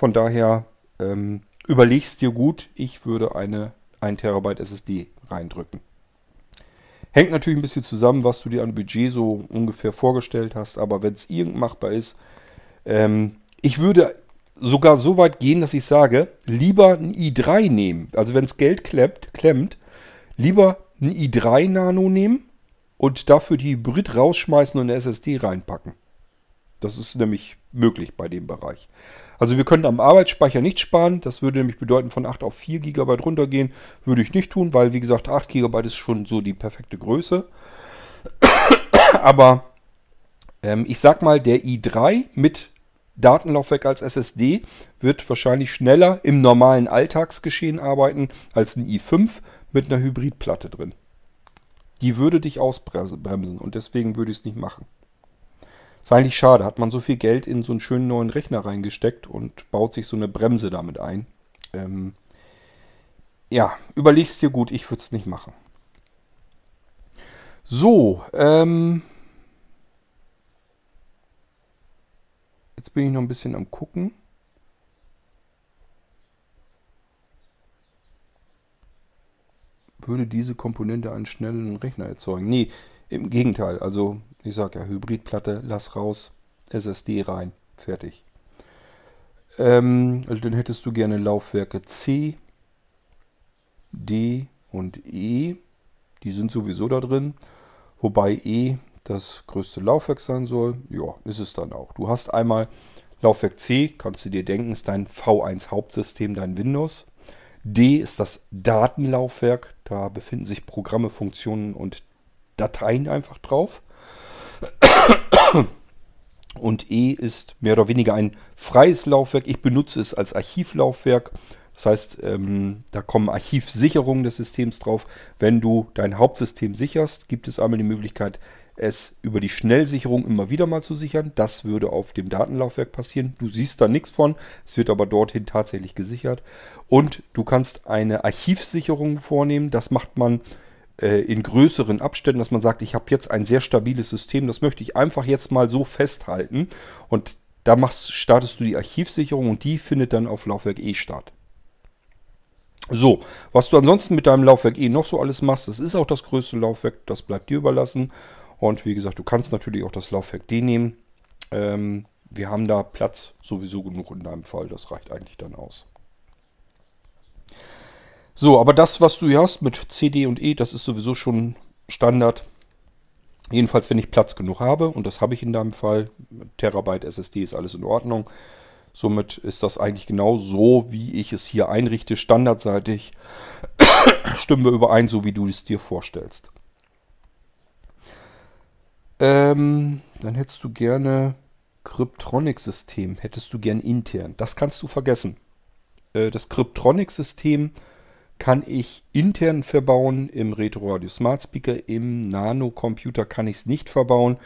Von daher ähm, überlegst dir gut. Ich würde eine 1 Terabyte SSD reindrücken. Hängt natürlich ein bisschen zusammen, was du dir an Budget so ungefähr vorgestellt hast, aber wenn es irgend machbar ist, ähm, ich würde sogar so weit gehen, dass ich sage, lieber ein i3 nehmen. Also wenn es Geld klemmt, klemmt, lieber ein i3 Nano nehmen und dafür die Hybrid rausschmeißen und eine SSD reinpacken. Das ist nämlich möglich bei dem Bereich. Also wir können am Arbeitsspeicher nicht sparen. Das würde nämlich bedeuten, von 8 auf 4 GB runtergehen. Würde ich nicht tun, weil wie gesagt 8 GB ist schon so die perfekte Größe. Aber ähm, ich sag mal, der i3 mit Datenlaufwerk als SSD wird wahrscheinlich schneller im normalen Alltagsgeschehen arbeiten als ein i5 mit einer Hybridplatte drin. Die würde dich ausbremsen und deswegen würde ich es nicht machen. Ist eigentlich schade, hat man so viel Geld in so einen schönen neuen Rechner reingesteckt und baut sich so eine Bremse damit ein. Ähm, ja, überlegst dir gut, ich würde es nicht machen. So, ähm, jetzt bin ich noch ein bisschen am gucken. Würde diese Komponente einen schnellen Rechner erzeugen? Nee, im Gegenteil. Also ich sage ja, Hybridplatte, lass raus, SSD rein, fertig. Ähm, also dann hättest du gerne Laufwerke C, D und E. Die sind sowieso da drin. Wobei E das größte Laufwerk sein soll. Ja, ist es dann auch. Du hast einmal Laufwerk C, kannst du dir denken, ist dein V1 Hauptsystem, dein Windows. D ist das Datenlaufwerk. Da befinden sich Programme, Funktionen und Dateien einfach drauf. Und E ist mehr oder weniger ein freies Laufwerk. Ich benutze es als Archivlaufwerk. Das heißt, ähm, da kommen Archivsicherungen des Systems drauf. Wenn du dein Hauptsystem sicherst, gibt es einmal die Möglichkeit, es über die Schnellsicherung immer wieder mal zu sichern. Das würde auf dem Datenlaufwerk passieren. Du siehst da nichts von. Es wird aber dorthin tatsächlich gesichert. Und du kannst eine Archivsicherung vornehmen. Das macht man in größeren Abständen, dass man sagt, ich habe jetzt ein sehr stabiles System. Das möchte ich einfach jetzt mal so festhalten. Und da machst, startest du die Archivsicherung und die findet dann auf Laufwerk E statt. So, was du ansonsten mit deinem Laufwerk E noch so alles machst, das ist auch das größte Laufwerk, das bleibt dir überlassen. Und wie gesagt, du kannst natürlich auch das Laufwerk D nehmen. Ähm, wir haben da Platz sowieso genug in deinem Fall. Das reicht eigentlich dann aus. So, aber das, was du hier hast mit CD und E, das ist sowieso schon Standard. Jedenfalls, wenn ich Platz genug habe, und das habe ich in deinem Fall, Terabyte SSD ist alles in Ordnung. Somit ist das eigentlich genau so, wie ich es hier einrichte, standardseitig. Stimmen wir überein, so wie du es dir vorstellst. Ähm, dann hättest du gerne Cryptronic-System. Hättest du gern intern. Das kannst du vergessen. Äh, das Cryptronic-System kann ich intern verbauen im Retro Radio Smart Speaker. Im Nano-Computer kann ich es nicht verbauen.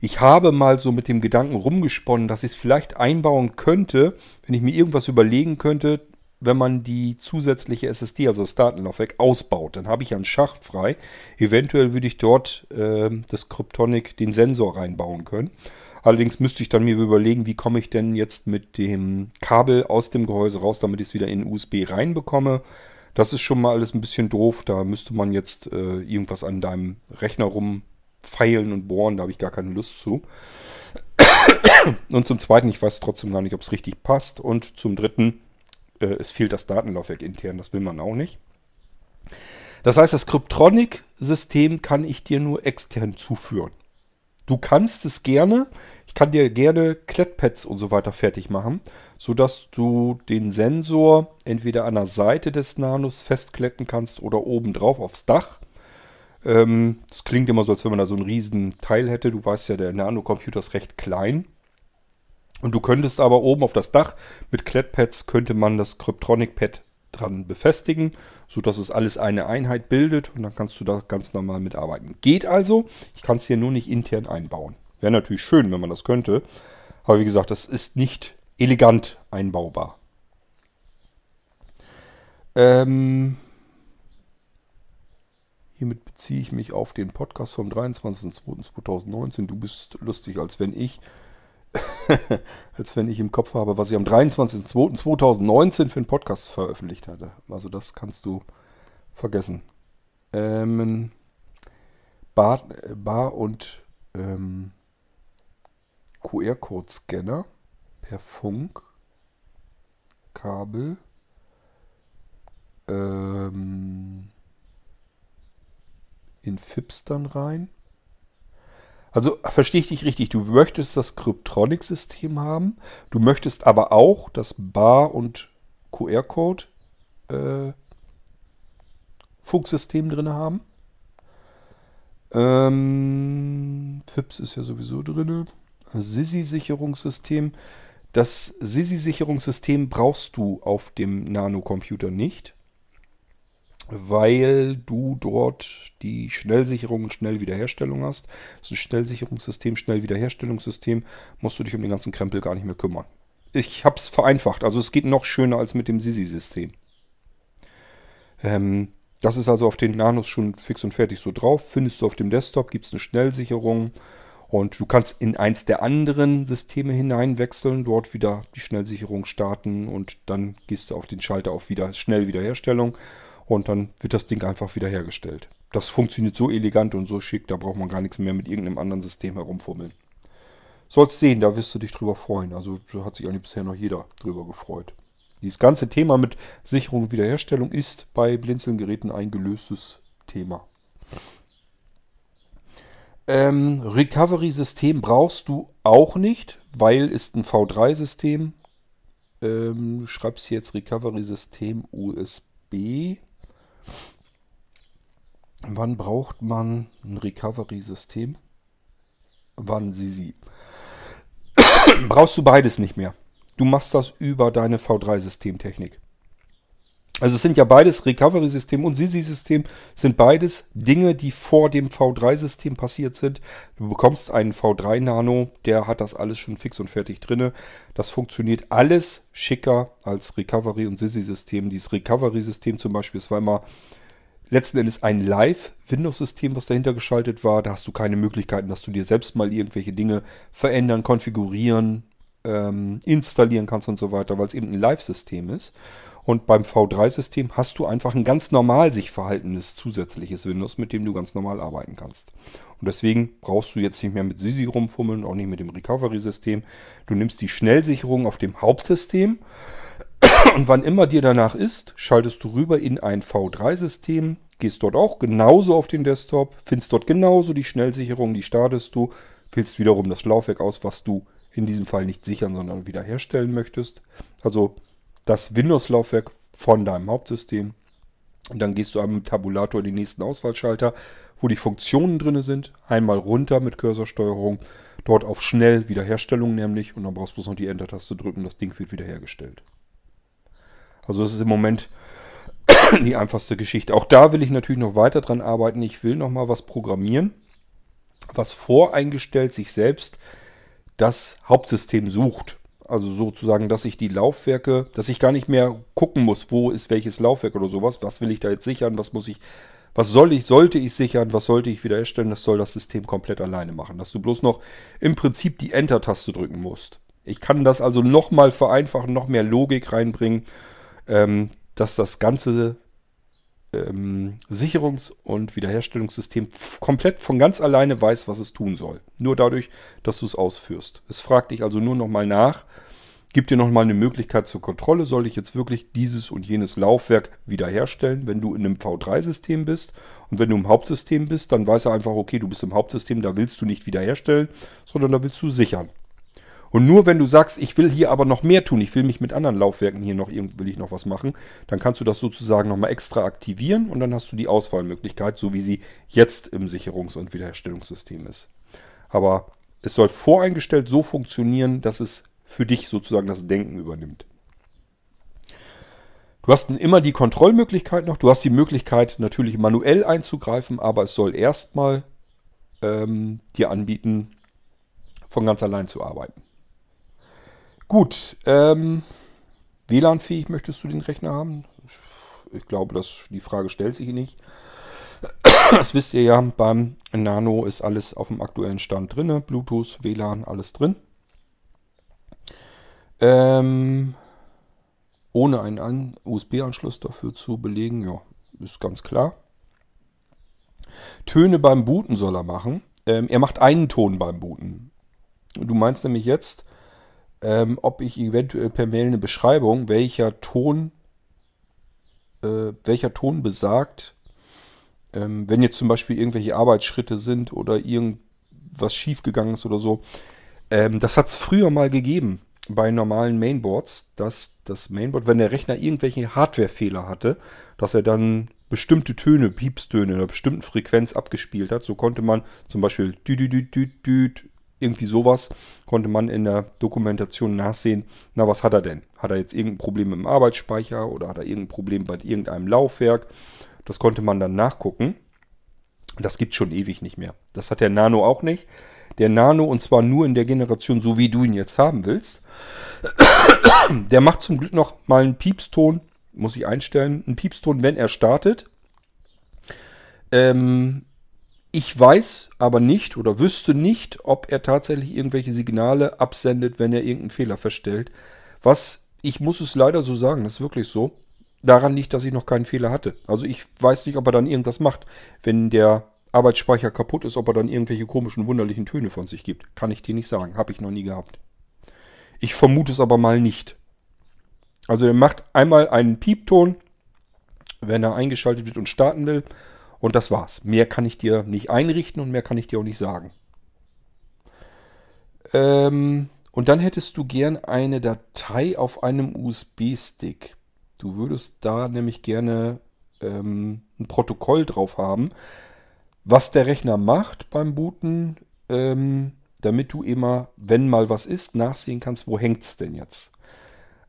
Ich habe mal so mit dem Gedanken rumgesponnen, dass ich es vielleicht einbauen könnte, wenn ich mir irgendwas überlegen könnte, wenn man die zusätzliche SSD, also das Datenlaufwerk, ausbaut. Dann habe ich einen Schacht frei. Eventuell würde ich dort äh, das Kryptonic, den Sensor reinbauen können. Allerdings müsste ich dann mir überlegen, wie komme ich denn jetzt mit dem Kabel aus dem Gehäuse raus, damit ich es wieder in USB reinbekomme. Das ist schon mal alles ein bisschen doof. Da müsste man jetzt äh, irgendwas an deinem Rechner rumfeilen und bohren. Da habe ich gar keine Lust zu. Und zum Zweiten, ich weiß trotzdem gar nicht, ob es richtig passt. Und zum Dritten, äh, es fehlt das Datenlaufwerk intern, das will man auch nicht. Das heißt, das Cryptronic-System kann ich dir nur extern zuführen. Du kannst es gerne, ich kann dir gerne Klettpads und so weiter fertig machen, sodass du den Sensor entweder an der Seite des Nanos festkletten kannst oder oben drauf aufs Dach. Ähm, das klingt immer so, als wenn man da so einen riesen Teil hätte. Du weißt ja, der Nano-Computer ist recht klein. Und du könntest aber oben auf das Dach mit Klettpads könnte man das Cryptronic Pad dran befestigen, sodass es alles eine Einheit bildet und dann kannst du da ganz normal mitarbeiten. Geht also, ich kann es hier nur nicht intern einbauen. Wäre natürlich schön, wenn man das könnte, aber wie gesagt, das ist nicht elegant einbaubar. Ähm, hiermit beziehe ich mich auf den Podcast vom 23.02.2019. Du bist lustig, als wenn ich als wenn ich im Kopf habe, was ich am 23.02.2019 für einen Podcast veröffentlicht hatte. Also das kannst du vergessen. Ähm, Bar, Bar und ähm, QR-Code-Scanner per Funk, Kabel, ähm, in FIPS dann rein. Also verstehe ich dich richtig, du möchtest das Cryptronic-System haben, du möchtest aber auch das Bar- und QR-Code äh, drin haben. Ähm, FIPS ist ja sowieso drin. SISI-Sicherungssystem. Das SISI-Sicherungssystem brauchst du auf dem Nano-Computer nicht weil du dort die Schnellsicherung und Schnellwiederherstellung hast. Das ist ein Schnellsicherungssystem, Schnellwiederherstellungssystem. Musst du dich um den ganzen Krempel gar nicht mehr kümmern. Ich habe es vereinfacht. Also es geht noch schöner als mit dem Sisi-System. Ähm, das ist also auf den Nanos schon fix und fertig so drauf. Findest du auf dem Desktop, gibt es eine Schnellsicherung. Und du kannst in eins der anderen Systeme hineinwechseln, dort wieder die Schnellsicherung starten und dann gehst du auf den Schalter auf wieder Schnellwiederherstellung und dann wird das Ding einfach wiederhergestellt. Das funktioniert so elegant und so schick, da braucht man gar nichts mehr mit irgendeinem anderen System herumfummeln. Sollst sehen, da wirst du dich drüber freuen. Also da hat sich eigentlich bisher noch jeder drüber gefreut. Dieses ganze Thema mit Sicherung und Wiederherstellung ist bei Blinzelgeräten ein gelöstes Thema. Ähm, Recovery-System brauchst du auch nicht, weil ist ein V3-System. Ähm, schreibst jetzt Recovery-System USB. Wann braucht man ein Recovery-System? Wann sie sie? brauchst du beides nicht mehr. Du machst das über deine V3-Systemtechnik. Also es sind ja beides Recovery-System und Sisi-System sind beides Dinge, die vor dem V3-System passiert sind. Du bekommst einen V3 Nano, der hat das alles schon fix und fertig drinne. Das funktioniert alles schicker als Recovery- und Sisi-System. Dieses Recovery-System zum Beispiel, es war immer letzten Endes ein Live-Windows-System, was dahinter geschaltet war. Da hast du keine Möglichkeiten, dass du dir selbst mal irgendwelche Dinge verändern, konfigurieren, ähm, installieren kannst und so weiter, weil es eben ein Live-System ist. Und beim V3-System hast du einfach ein ganz normal sich verhaltenes zusätzliches Windows, mit dem du ganz normal arbeiten kannst. Und deswegen brauchst du jetzt nicht mehr mit Sisi rumfummeln, auch nicht mit dem Recovery-System. Du nimmst die Schnellsicherung auf dem Hauptsystem und wann immer dir danach ist, schaltest du rüber in ein V3-System, gehst dort auch genauso auf den Desktop, findest dort genauso die Schnellsicherung, die startest du, wählst wiederum das Laufwerk aus, was du in diesem Fall nicht sichern, sondern wiederherstellen möchtest. Also das Windows-Laufwerk von deinem Hauptsystem. Und dann gehst du am Tabulator in den nächsten Auswahlschalter, wo die Funktionen drin sind. Einmal runter mit Cursorsteuerung, dort auf schnell Wiederherstellung nämlich. Und dann brauchst du bloß noch die Enter-Taste drücken, das Ding wird wiederhergestellt. Also das ist im Moment die einfachste Geschichte. Auch da will ich natürlich noch weiter dran arbeiten. Ich will noch mal was programmieren, was voreingestellt sich selbst das Hauptsystem sucht. Also sozusagen, dass ich die Laufwerke, dass ich gar nicht mehr gucken muss, wo ist welches Laufwerk oder sowas. Was will ich da jetzt sichern? Was muss ich, was soll ich, sollte ich sichern? Was sollte ich wiederherstellen? Das soll das System komplett alleine machen. Dass du bloß noch im Prinzip die Enter-Taste drücken musst. Ich kann das also nochmal vereinfachen, noch mehr Logik reinbringen, ähm, dass das ganze ähm, Sicherungs- und Wiederherstellungssystem komplett von ganz alleine weiß, was es tun soll. Nur dadurch, dass du es ausführst. Es fragt dich also nur nochmal nach, gibt dir nochmal eine Möglichkeit zur Kontrolle. Soll ich jetzt wirklich dieses und jenes Laufwerk wiederherstellen, wenn du in einem V3-System bist? Und wenn du im Hauptsystem bist, dann weiß er einfach, okay, du bist im Hauptsystem, da willst du nicht wiederherstellen, sondern da willst du sichern. Und nur wenn du sagst, ich will hier aber noch mehr tun, ich will mich mit anderen Laufwerken hier noch, will ich noch was machen, dann kannst du das sozusagen nochmal extra aktivieren und dann hast du die Auswahlmöglichkeit, so wie sie jetzt im Sicherungs- und Wiederherstellungssystem ist. Aber es soll voreingestellt so funktionieren, dass es für dich sozusagen das Denken übernimmt. Du hast immer die Kontrollmöglichkeit noch. Du hast die Möglichkeit natürlich manuell einzugreifen, aber es soll erstmal ähm, dir anbieten, von ganz allein zu arbeiten. Gut, ähm, WLAN-fähig möchtest du den Rechner haben? Ich glaube, das, die Frage stellt sich nicht. Das wisst ihr ja, beim Nano ist alles auf dem aktuellen Stand drin. Bluetooth, WLAN, alles drin. Ähm, ohne einen USB-Anschluss dafür zu belegen, ja, ist ganz klar. Töne beim Booten soll er machen. Ähm, er macht einen Ton beim Booten. Du meinst nämlich jetzt, ähm, ob ich eventuell per Mail eine Beschreibung, welcher Ton, äh, welcher Ton besagt, ähm, wenn jetzt zum Beispiel irgendwelche Arbeitsschritte sind oder irgendwas schiefgegangen ist oder so. Ähm, das hat es früher mal gegeben bei normalen Mainboards, dass das Mainboard, wenn der Rechner irgendwelche Hardwarefehler hatte, dass er dann bestimmte Töne, Piepstöne in einer bestimmten Frequenz abgespielt hat. So konnte man zum Beispiel düt, düt, düt, düt, irgendwie sowas konnte man in der Dokumentation nachsehen. Na, was hat er denn? Hat er jetzt irgendein Problem im Arbeitsspeicher oder hat er irgendein Problem bei irgendeinem Laufwerk? Das konnte man dann nachgucken. Das gibt schon ewig nicht mehr. Das hat der Nano auch nicht. Der Nano, und zwar nur in der Generation, so wie du ihn jetzt haben willst, der macht zum Glück noch mal einen Piepston, muss ich einstellen, einen Piepston, wenn er startet. Ähm, ich weiß aber nicht oder wüsste nicht, ob er tatsächlich irgendwelche Signale absendet, wenn er irgendeinen Fehler feststellt. Was, ich muss es leider so sagen, das ist wirklich so, daran liegt, dass ich noch keinen Fehler hatte. Also ich weiß nicht, ob er dann irgendwas macht, wenn der Arbeitsspeicher kaputt ist, ob er dann irgendwelche komischen, wunderlichen Töne von sich gibt. Kann ich dir nicht sagen, habe ich noch nie gehabt. Ich vermute es aber mal nicht. Also er macht einmal einen Piepton, wenn er eingeschaltet wird und starten will. Und das war's. Mehr kann ich dir nicht einrichten und mehr kann ich dir auch nicht sagen. Ähm, und dann hättest du gern eine Datei auf einem USB-Stick. Du würdest da nämlich gerne ähm, ein Protokoll drauf haben. Was der Rechner macht beim Booten, ähm, damit du immer, wenn mal was ist, nachsehen kannst, wo hängt es denn jetzt.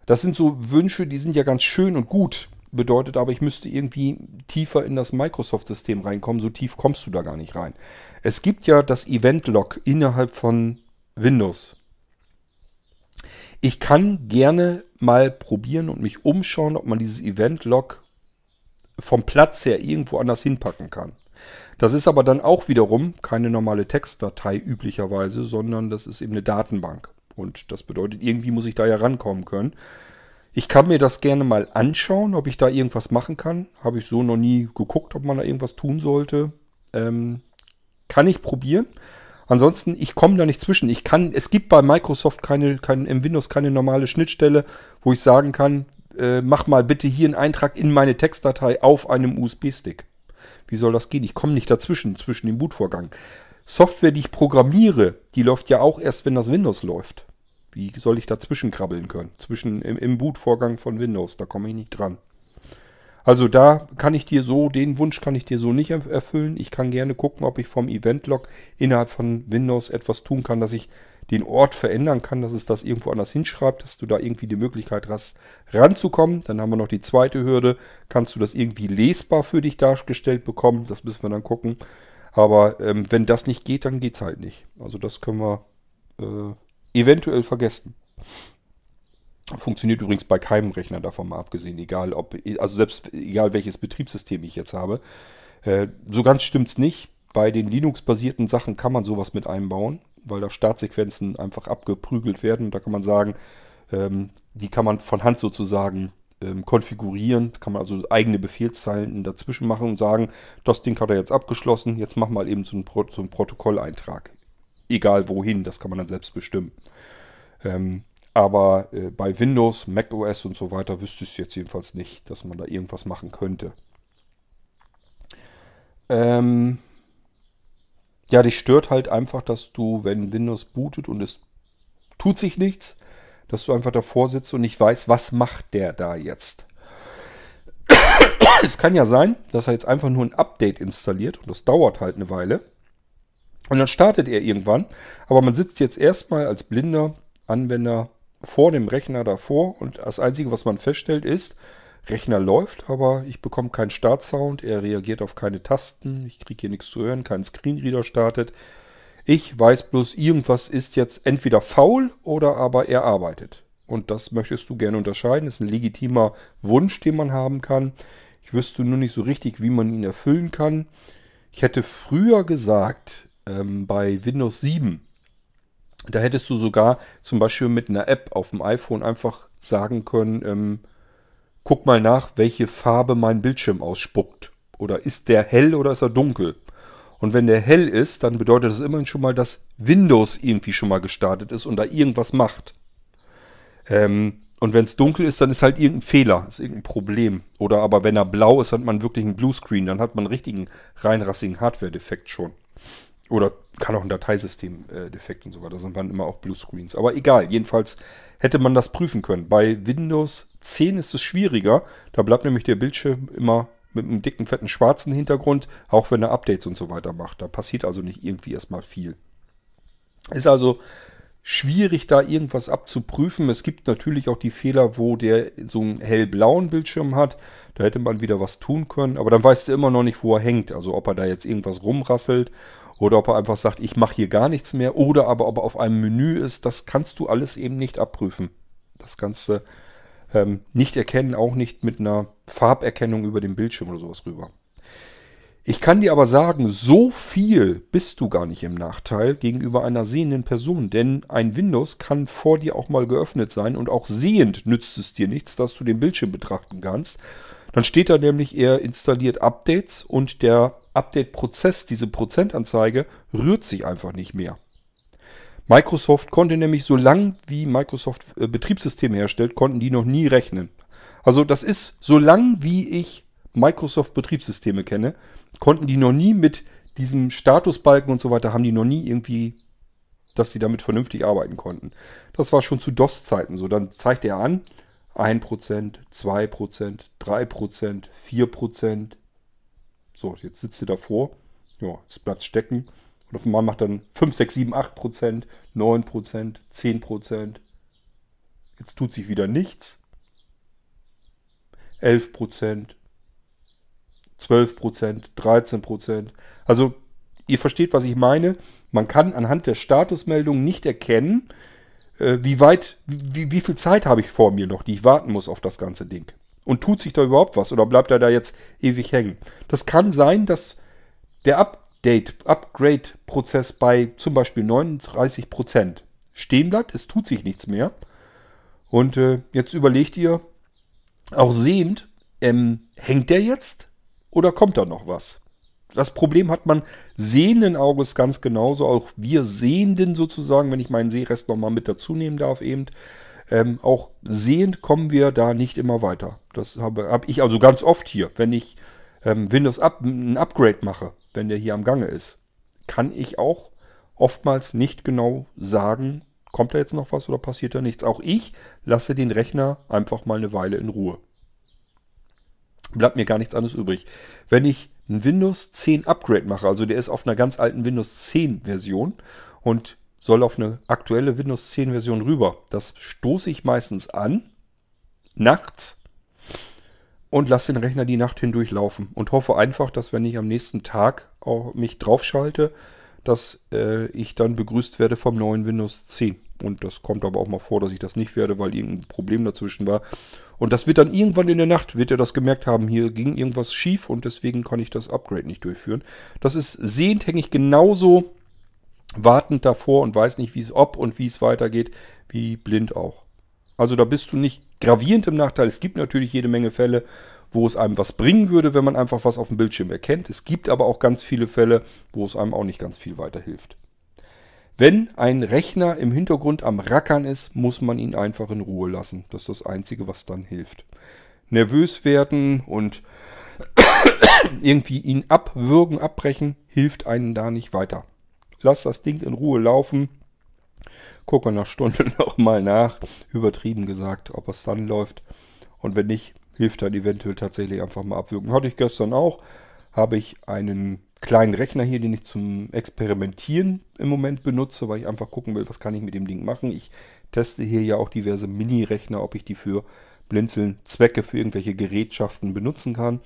Das sind so Wünsche, die sind ja ganz schön und gut. Bedeutet aber, ich müsste irgendwie tiefer in das Microsoft-System reinkommen. So tief kommst du da gar nicht rein. Es gibt ja das Event-Log innerhalb von Windows. Ich kann gerne mal probieren und mich umschauen, ob man dieses Event-Log vom Platz her irgendwo anders hinpacken kann. Das ist aber dann auch wiederum keine normale Textdatei üblicherweise, sondern das ist eben eine Datenbank. Und das bedeutet, irgendwie muss ich da ja rankommen können. Ich kann mir das gerne mal anschauen, ob ich da irgendwas machen kann. Habe ich so noch nie geguckt, ob man da irgendwas tun sollte. Ähm, kann ich probieren. Ansonsten, ich komme da nicht zwischen. Ich kann, es gibt bei Microsoft keine, kein, im Windows keine normale Schnittstelle, wo ich sagen kann, äh, mach mal bitte hier einen Eintrag in meine Textdatei auf einem USB-Stick. Wie soll das gehen? Ich komme nicht dazwischen, zwischen dem Bootvorgang. Software, die ich programmiere, die läuft ja auch erst, wenn das Windows läuft. Wie soll ich dazwischen krabbeln können? Zwischen im, im Bootvorgang von Windows, da komme ich nicht dran. Also da kann ich dir so, den Wunsch kann ich dir so nicht erfüllen. Ich kann gerne gucken, ob ich vom Event-Log innerhalb von Windows etwas tun kann, dass ich den Ort verändern kann, dass es das irgendwo anders hinschreibt, dass du da irgendwie die Möglichkeit hast, ranzukommen. Dann haben wir noch die zweite Hürde. Kannst du das irgendwie lesbar für dich dargestellt bekommen? Das müssen wir dann gucken. Aber ähm, wenn das nicht geht, dann geht es halt nicht. Also das können wir äh, eventuell vergessen. Funktioniert übrigens bei keinem Rechner davon mal abgesehen, egal ob, also selbst egal welches Betriebssystem ich jetzt habe. Äh, so ganz stimmt es nicht. Bei den Linux-basierten Sachen kann man sowas mit einbauen, weil da Startsequenzen einfach abgeprügelt werden. Da kann man sagen, ähm, die kann man von Hand sozusagen ähm, konfigurieren. Kann man also eigene Befehlszeilen dazwischen machen und sagen, das Ding hat er jetzt abgeschlossen, jetzt mach mal eben so einen Protokolleintrag. Egal wohin, das kann man dann selbst bestimmen. Ähm, aber äh, bei Windows, Mac OS und so weiter wüsste ich jetzt jedenfalls nicht, dass man da irgendwas machen könnte. Ähm, ja, dich stört halt einfach, dass du, wenn Windows bootet und es tut sich nichts, dass du einfach davor sitzt und nicht weißt, was macht der da jetzt. es kann ja sein, dass er jetzt einfach nur ein Update installiert und das dauert halt eine Weile. Und dann startet er irgendwann, aber man sitzt jetzt erstmal als blinder Anwender vor dem Rechner davor und das Einzige, was man feststellt, ist, Rechner läuft, aber ich bekomme keinen Startsound, er reagiert auf keine Tasten, ich kriege hier nichts zu hören, kein Screenreader startet. Ich weiß bloß, irgendwas ist jetzt entweder faul oder aber er arbeitet. Und das möchtest du gerne unterscheiden. Das ist ein legitimer Wunsch, den man haben kann. Ich wüsste nur nicht so richtig, wie man ihn erfüllen kann. Ich hätte früher gesagt, ähm, bei Windows 7, da hättest du sogar zum Beispiel mit einer App auf dem iPhone einfach sagen können, ähm, guck mal nach, welche Farbe mein Bildschirm ausspuckt. Oder ist der hell oder ist er dunkel? Und wenn der hell ist, dann bedeutet das immerhin schon mal, dass Windows irgendwie schon mal gestartet ist und da irgendwas macht. Ähm, und wenn es dunkel ist, dann ist halt irgendein Fehler, ist irgendein Problem. Oder aber wenn er blau ist, hat man wirklich einen Bluescreen, dann hat man einen richtigen reinrassigen Hardware-Defekt schon. Oder kann auch ein Dateisystem-Defekt und so weiter. Da sind dann immer auch Bluescreens. Aber egal, jedenfalls hätte man das prüfen können. Bei Windows 10 ist es schwieriger. Da bleibt nämlich der Bildschirm immer mit einem dicken, fetten schwarzen Hintergrund, auch wenn er Updates und so weiter macht. Da passiert also nicht irgendwie erstmal viel. Ist also schwierig, da irgendwas abzuprüfen. Es gibt natürlich auch die Fehler, wo der so einen hellblauen Bildschirm hat. Da hätte man wieder was tun können. Aber dann weißt du immer noch nicht, wo er hängt. Also ob er da jetzt irgendwas rumrasselt oder ob er einfach sagt, ich mache hier gar nichts mehr. Oder aber ob er auf einem Menü ist. Das kannst du alles eben nicht abprüfen. Das Ganze ähm, nicht erkennen, auch nicht mit einer Farberkennung über den Bildschirm oder sowas rüber. Ich kann dir aber sagen, so viel bist du gar nicht im Nachteil gegenüber einer sehenden Person, denn ein Windows kann vor dir auch mal geöffnet sein und auch sehend nützt es dir nichts, dass du den Bildschirm betrachten kannst. Dann steht da nämlich, er installiert Updates und der Update-Prozess, diese Prozentanzeige, rührt sich einfach nicht mehr. Microsoft konnte nämlich, so lang wie Microsoft äh, Betriebssysteme herstellt, konnten die noch nie rechnen. Also das ist, so lang wie ich Microsoft Betriebssysteme kenne, konnten die noch nie mit diesem Statusbalken und so weiter, haben die noch nie irgendwie, dass die damit vernünftig arbeiten konnten. Das war schon zu DOS-Zeiten so. Dann zeigt er an, 1%, 2%, 3%, 4%. So, jetzt sitzt ihr davor. Ja, jetzt bleibt stecken Und auf einmal macht dann 5, 6, 7, 8 Prozent, 9 Prozent, 10 Prozent. Jetzt tut sich wieder nichts. 11 Prozent, 12 Prozent, 13 Prozent. Also ihr versteht, was ich meine. Man kann anhand der Statusmeldung nicht erkennen, äh, wie weit, wie, wie viel Zeit habe ich vor mir noch, die ich warten muss auf das ganze Ding. Und tut sich da überhaupt was oder bleibt er da jetzt ewig hängen? Das kann sein, dass der Update, Upgrade-Prozess bei zum Beispiel 39 Prozent stehen bleibt. Es tut sich nichts mehr. Und äh, jetzt überlegt ihr, auch sehend, ähm, hängt der jetzt oder kommt da noch was? Das Problem hat man sehenden Auges ganz genauso. Auch wir Sehenden sozusagen, wenn ich meinen Sehrest nochmal mit dazu nehmen darf, eben. Ähm, auch sehend kommen wir da nicht immer weiter. Das habe hab ich also ganz oft hier. Wenn ich ähm, Windows Up, ein Upgrade mache, wenn der hier am Gange ist, kann ich auch oftmals nicht genau sagen, kommt da jetzt noch was oder passiert da nichts. Auch ich lasse den Rechner einfach mal eine Weile in Ruhe bleibt mir gar nichts anderes übrig. Wenn ich ein Windows 10 Upgrade mache, also der ist auf einer ganz alten Windows 10 Version und soll auf eine aktuelle Windows 10 Version rüber, das stoße ich meistens an, nachts, und lasse den Rechner die Nacht hindurch laufen. Und hoffe einfach, dass wenn ich am nächsten Tag auch mich draufschalte, dass äh, ich dann begrüßt werde vom neuen Windows 10. Und das kommt aber auch mal vor, dass ich das nicht werde, weil irgendein Problem dazwischen war. Und das wird dann irgendwann in der Nacht, wird er das gemerkt haben, hier ging irgendwas schief und deswegen kann ich das Upgrade nicht durchführen. Das ist sehend, hänge ich genauso wartend davor und weiß nicht, wie es ob und wie es weitergeht, wie blind auch. Also da bist du nicht gravierend im Nachteil. Es gibt natürlich jede Menge Fälle, wo es einem was bringen würde, wenn man einfach was auf dem Bildschirm erkennt. Es gibt aber auch ganz viele Fälle, wo es einem auch nicht ganz viel weiterhilft. Wenn ein Rechner im Hintergrund am Rackern ist, muss man ihn einfach in Ruhe lassen. Das ist das Einzige, was dann hilft. Nervös werden und irgendwie ihn abwürgen, abbrechen, hilft einem da nicht weiter. Lass das Ding in Ruhe laufen. Gucke nach Stunde nochmal nach, übertrieben gesagt, ob es dann läuft. Und wenn nicht, hilft dann eventuell tatsächlich einfach mal abwürgen. Hatte ich gestern auch. Habe ich einen kleinen Rechner hier, den ich zum Experimentieren im Moment benutze, weil ich einfach gucken will, was kann ich mit dem Ding machen. Ich teste hier ja auch diverse Mini-Rechner, ob ich die für Blinzeln Zwecke für irgendwelche Gerätschaften benutzen kann.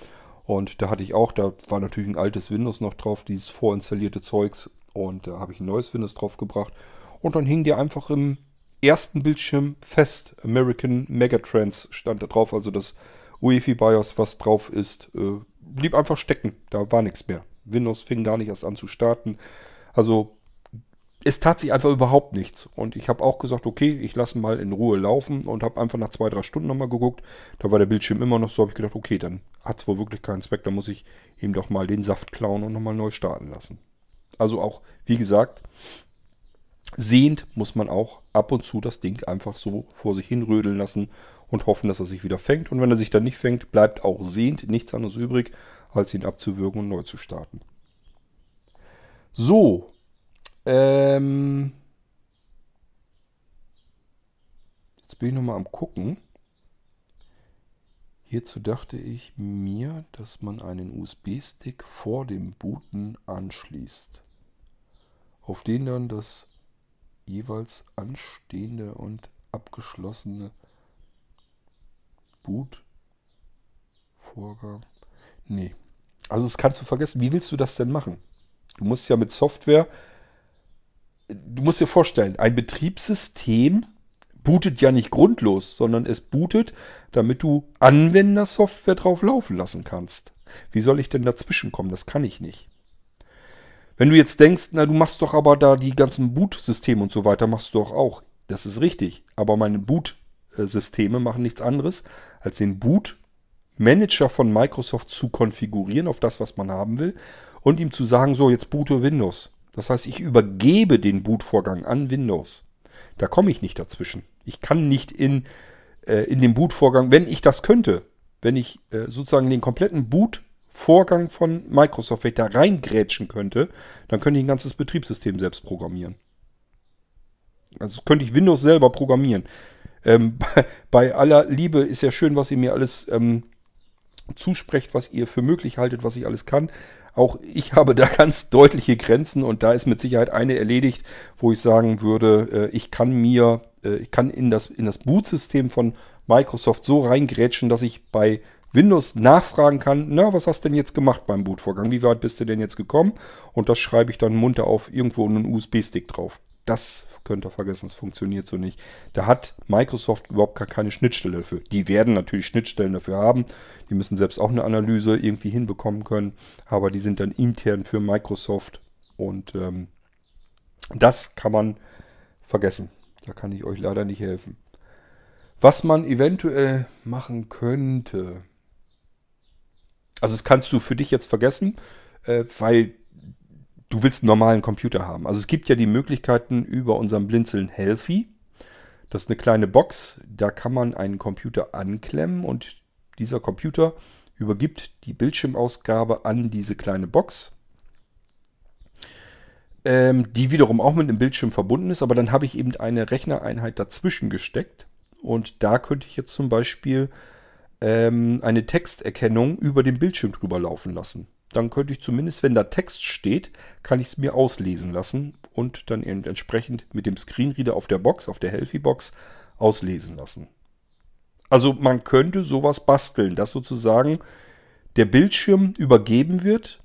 Und da hatte ich auch, da war natürlich ein altes Windows noch drauf, dieses vorinstallierte Zeugs. Und da habe ich ein neues Windows drauf gebracht. Und dann hing der einfach im ersten Bildschirm fest. American Megatrends stand da drauf, also das UEFI BIOS, was drauf ist, äh, blieb einfach stecken. Da war nichts mehr. Windows fing gar nicht erst an zu starten. Also es tat sich einfach überhaupt nichts. Und ich habe auch gesagt, okay, ich lasse mal in Ruhe laufen und habe einfach nach zwei, drei Stunden nochmal geguckt. Da war der Bildschirm immer noch so, habe ich gedacht, okay, dann hat es wohl wirklich keinen Zweck. Da muss ich ihm doch mal den Saft klauen und nochmal neu starten lassen. Also auch, wie gesagt, sehend muss man auch ab und zu das Ding einfach so vor sich hin rödeln lassen und hoffen, dass er sich wieder fängt. Und wenn er sich dann nicht fängt, bleibt auch sehend nichts anderes übrig, als ihn abzuwürgen und neu zu starten. So. Ähm Jetzt bin ich nochmal am gucken. Hierzu dachte ich mir, dass man einen USB-Stick vor dem Booten anschließt, auf den dann das jeweils anstehende und abgeschlossene Boot-Vorgang. Nee. Also das kannst du vergessen. Wie willst du das denn machen? Du musst ja mit Software. Du musst dir vorstellen, ein Betriebssystem bootet ja nicht grundlos, sondern es bootet, damit du Anwendersoftware drauf laufen lassen kannst. Wie soll ich denn dazwischen kommen? Das kann ich nicht. Wenn du jetzt denkst, na, du machst doch aber da die ganzen Boot-Systeme und so weiter, machst du doch auch. Das ist richtig. Aber meine Boot-Systeme machen nichts anderes, als den Boot-Manager von Microsoft zu konfigurieren auf das, was man haben will und ihm zu sagen, so, jetzt boote Windows. Das heißt, ich übergebe den Bootvorgang an Windows. Da komme ich nicht dazwischen. Ich kann nicht in, äh, in den Bootvorgang, wenn ich das könnte, wenn ich äh, sozusagen den kompletten Boot Vorgang von Microsoft, da reingrätschen könnte, dann könnte ich ein ganzes Betriebssystem selbst programmieren. Also könnte ich Windows selber programmieren. Ähm, bei, bei, aller Liebe ist ja schön, was ihr mir alles ähm, zusprecht, was ihr für möglich haltet, was ich alles kann. Auch ich habe da ganz deutliche Grenzen und da ist mit Sicherheit eine erledigt, wo ich sagen würde, äh, ich kann mir, äh, ich kann in das, in das Boot-System von Microsoft so reingrätschen, dass ich bei Windows nachfragen kann, na, was hast du denn jetzt gemacht beim Bootvorgang? Wie weit bist du denn jetzt gekommen? Und das schreibe ich dann munter auf irgendwo einen USB-Stick drauf. Das könnt ihr vergessen, das funktioniert so nicht. Da hat Microsoft überhaupt gar keine Schnittstelle dafür. Die werden natürlich Schnittstellen dafür haben. Die müssen selbst auch eine Analyse irgendwie hinbekommen können. Aber die sind dann intern für Microsoft. Und ähm, das kann man vergessen. Da kann ich euch leider nicht helfen. Was man eventuell machen könnte. Also das kannst du für dich jetzt vergessen, äh, weil du willst einen normalen Computer haben. Also es gibt ja die Möglichkeiten über unseren Blinzeln Healthy. Das ist eine kleine Box, da kann man einen Computer anklemmen und dieser Computer übergibt die Bildschirmausgabe an diese kleine Box, ähm, die wiederum auch mit dem Bildschirm verbunden ist, aber dann habe ich eben eine Rechnereinheit dazwischen gesteckt und da könnte ich jetzt zum Beispiel ähm, eine Texterkennung über den Bildschirm drüber laufen lassen dann könnte ich zumindest, wenn da Text steht, kann ich es mir auslesen lassen und dann eben entsprechend mit dem Screenreader auf der Box, auf der Healthy-Box, auslesen lassen. Also man könnte sowas basteln, dass sozusagen der Bildschirm übergeben wird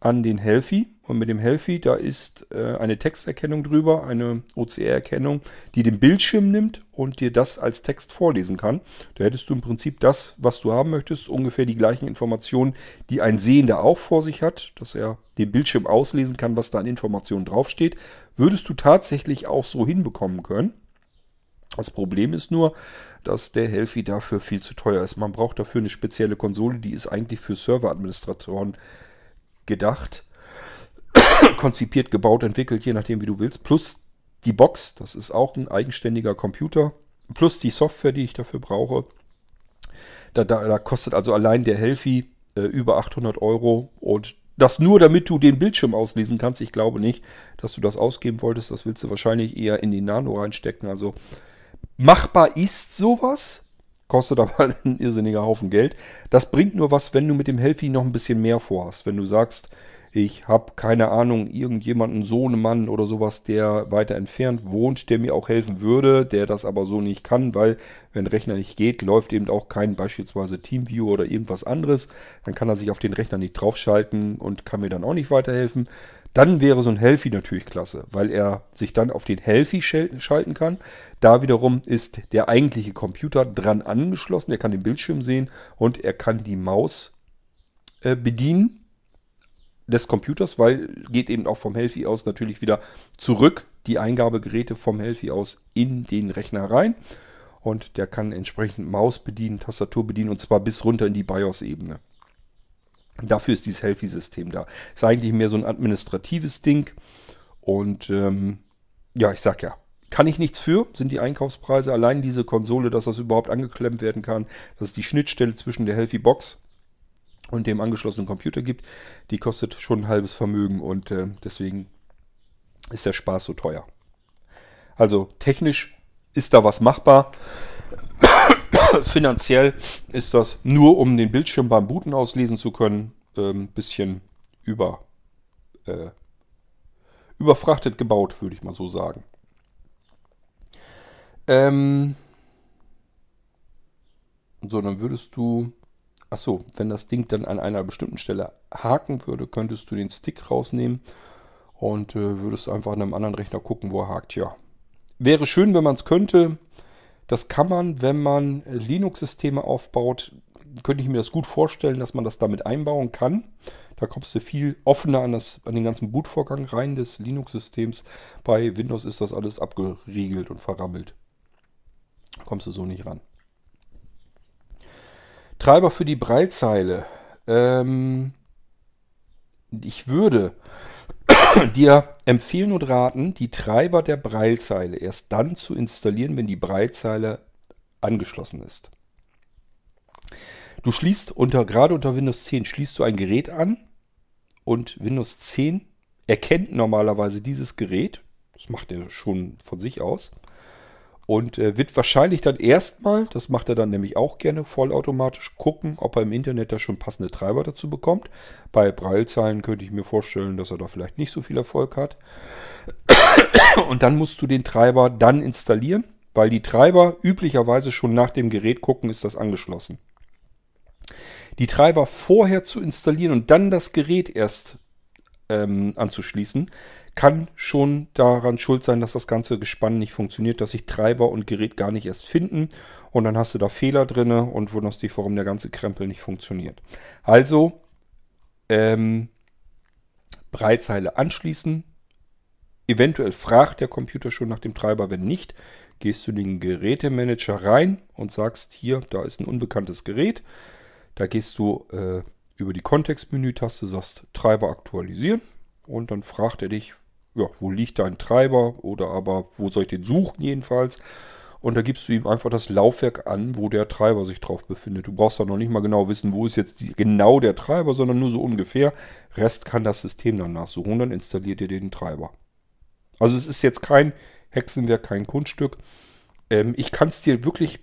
an den Healthy. Und mit dem Healthy, da ist äh, eine Texterkennung drüber, eine OCR-Erkennung, die den Bildschirm nimmt und dir das als Text vorlesen kann. Da hättest du im Prinzip das, was du haben möchtest, ungefähr die gleichen Informationen, die ein Sehender auch vor sich hat, dass er den Bildschirm auslesen kann, was da an Informationen draufsteht. Würdest du tatsächlich auch so hinbekommen können. Das Problem ist nur, dass der Healthy dafür viel zu teuer ist. Man braucht dafür eine spezielle Konsole, die ist eigentlich für Serveradministratoren gedacht, konzipiert, gebaut, entwickelt, je nachdem wie du willst. Plus die Box, das ist auch ein eigenständiger Computer. Plus die Software, die ich dafür brauche. Da, da, da kostet also allein der Healthy äh, über 800 Euro. Und das nur, damit du den Bildschirm auslesen kannst. Ich glaube nicht, dass du das ausgeben wolltest. Das willst du wahrscheinlich eher in die Nano reinstecken. Also machbar ist sowas. Kostet aber ein irrsinniger Haufen Geld. Das bringt nur was, wenn du mit dem Healthy noch ein bisschen mehr vorhast. Wenn du sagst, ich habe keine Ahnung, irgendjemanden, Sohnemann oder sowas, der weiter entfernt wohnt, der mir auch helfen würde, der das aber so nicht kann, weil wenn Rechner nicht geht, läuft eben auch kein beispielsweise Teamview oder irgendwas anderes. Dann kann er sich auf den Rechner nicht draufschalten und kann mir dann auch nicht weiterhelfen. Dann wäre so ein Healthy natürlich klasse, weil er sich dann auf den Healthy schalten kann. Da wiederum ist der eigentliche Computer dran angeschlossen. Er kann den Bildschirm sehen und er kann die Maus äh, bedienen des Computers, weil geht eben auch vom Healthy aus natürlich wieder zurück die Eingabegeräte vom Healthy aus in den Rechner rein. Und der kann entsprechend Maus bedienen, Tastatur bedienen und zwar bis runter in die BIOS-Ebene. Dafür ist dieses Healthy-System da. Ist eigentlich mehr so ein administratives Ding. Und ähm, ja, ich sag ja, kann ich nichts für, sind die Einkaufspreise. Allein diese Konsole, dass das überhaupt angeklemmt werden kann, dass es die Schnittstelle zwischen der Healthy Box und dem angeschlossenen Computer gibt, die kostet schon ein halbes Vermögen und äh, deswegen ist der Spaß so teuer. Also technisch ist da was machbar. Finanziell ist das nur, um den Bildschirm beim Booten auslesen zu können, ein ähm, bisschen über, äh, überfrachtet gebaut, würde ich mal so sagen. Ähm, so, dann würdest du, achso, wenn das Ding dann an einer bestimmten Stelle haken würde, könntest du den Stick rausnehmen und äh, würdest einfach an einem anderen Rechner gucken, wo er hakt. Ja, wäre schön, wenn man es könnte. Das kann man, wenn man Linux-Systeme aufbaut, könnte ich mir das gut vorstellen, dass man das damit einbauen kann. Da kommst du viel offener an, das, an den ganzen Bootvorgang rein des Linux-Systems. Bei Windows ist das alles abgeriegelt und verrammelt. Da kommst du so nicht ran. Treiber für die Breitzeile. Ähm, ich würde dir empfehlen und raten, die Treiber der Breilzeile erst dann zu installieren, wenn die Breilzeile angeschlossen ist. Du schließt unter, gerade unter Windows 10, schließt du ein Gerät an und Windows 10 erkennt normalerweise dieses Gerät. Das macht er schon von sich aus. Und äh, wird wahrscheinlich dann erstmal, das macht er dann nämlich auch gerne vollautomatisch, gucken, ob er im Internet da schon passende Treiber dazu bekommt. Bei Braillezeilen könnte ich mir vorstellen, dass er da vielleicht nicht so viel Erfolg hat. Und dann musst du den Treiber dann installieren, weil die Treiber üblicherweise schon nach dem Gerät gucken, ist das angeschlossen. Die Treiber vorher zu installieren und dann das Gerät erst ähm, anzuschließen, kann schon daran schuld sein, dass das ganze Gespann nicht funktioniert, dass sich Treiber und Gerät gar nicht erst finden und dann hast du da Fehler drin und wunderst dich, warum der ganze Krempel nicht funktioniert. Also ähm, Breitzeile anschließen. Eventuell fragt der Computer schon nach dem Treiber, wenn nicht, gehst du in den Gerätemanager rein und sagst hier, da ist ein unbekanntes Gerät. Da gehst du äh, über die Kontextmenü-Taste, sagst Treiber aktualisieren und dann fragt er dich, ja, wo liegt dein Treiber oder aber wo soll ich den suchen jedenfalls. Und da gibst du ihm einfach das Laufwerk an, wo der Treiber sich drauf befindet. Du brauchst da noch nicht mal genau wissen, wo ist jetzt die, genau der Treiber, sondern nur so ungefähr. Rest kann das System dann nachsuchen. Dann installiert ihr den Treiber. Also es ist jetzt kein Hexenwerk, kein Kunststück. Ähm, ich kann es dir wirklich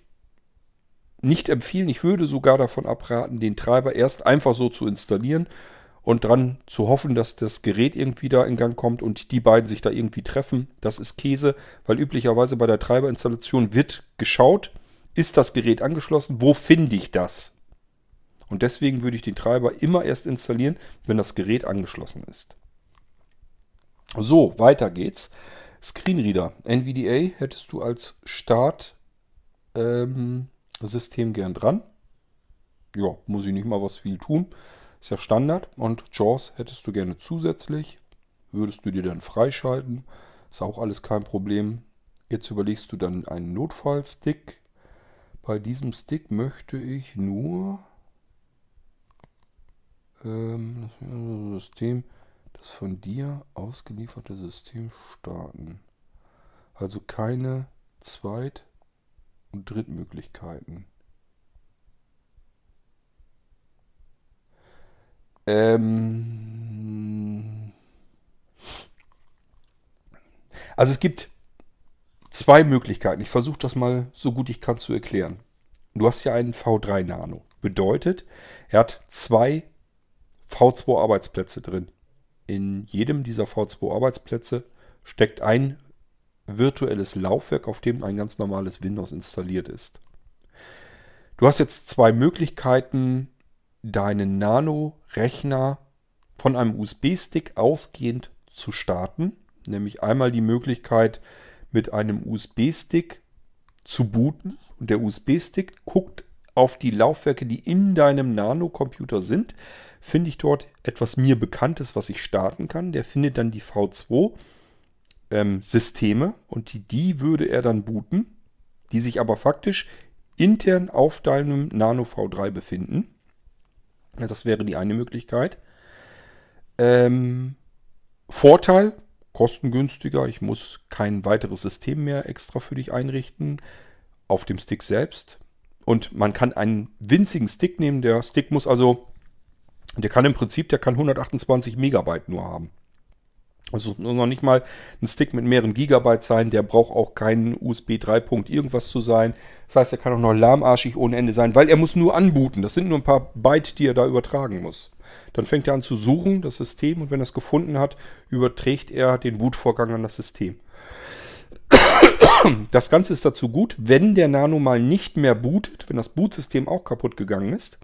nicht empfehlen. Ich würde sogar davon abraten, den Treiber erst einfach so zu installieren und dran zu hoffen, dass das Gerät irgendwie da in Gang kommt und die beiden sich da irgendwie treffen. Das ist Käse, weil üblicherweise bei der Treiberinstallation wird geschaut, ist das Gerät angeschlossen, wo finde ich das? Und deswegen würde ich den Treiber immer erst installieren, wenn das Gerät angeschlossen ist. So, weiter geht's. Screenreader. NVDA hättest du als Startsystem ähm, gern dran. Ja, muss ich nicht mal was viel tun. Ist ja Standard. Und JAWS hättest du gerne zusätzlich. Würdest du dir dann freischalten. Ist auch alles kein Problem. Jetzt überlegst du dann einen Notfallstick. Bei diesem Stick möchte ich nur ähm, das System, das von dir ausgelieferte System starten. Also keine Zweit- und Drittmöglichkeiten. Ähm also es gibt zwei Möglichkeiten. Ich versuche das mal so gut ich kann zu erklären. Du hast ja einen V3 Nano. Bedeutet, er hat zwei V2 Arbeitsplätze drin. In jedem dieser V2 Arbeitsplätze steckt ein virtuelles Laufwerk, auf dem ein ganz normales Windows installiert ist. Du hast jetzt zwei Möglichkeiten, deinen Nano-Rechner von einem USB-Stick ausgehend zu starten. Nämlich einmal die Möglichkeit, mit einem USB-Stick zu booten. Und der USB-Stick guckt auf die Laufwerke, die in deinem Nano-Computer sind. Finde ich dort etwas mir Bekanntes, was ich starten kann. Der findet dann die V2 ähm, und die, die würde er dann booten, die sich aber faktisch intern auf deinem Nano V3 befinden. Das wäre die eine Möglichkeit. Ähm, Vorteil, kostengünstiger. Ich muss kein weiteres System mehr extra für dich einrichten. Auf dem Stick selbst. Und man kann einen winzigen Stick nehmen. Der Stick muss also, der kann im Prinzip, der kann 128 Megabyte nur haben. Also noch nicht mal ein Stick mit mehreren Gigabyte sein. Der braucht auch keinen USB 3. Punkt irgendwas zu sein. Das heißt, er kann auch noch lahmarschig ohne Ende sein, weil er muss nur anbooten. Das sind nur ein paar Byte, die er da übertragen muss. Dann fängt er an zu suchen, das System, und wenn er es gefunden hat, überträgt er den Bootvorgang an das System. Das Ganze ist dazu gut, wenn der Nano mal nicht mehr bootet, wenn das Bootsystem auch kaputt gegangen ist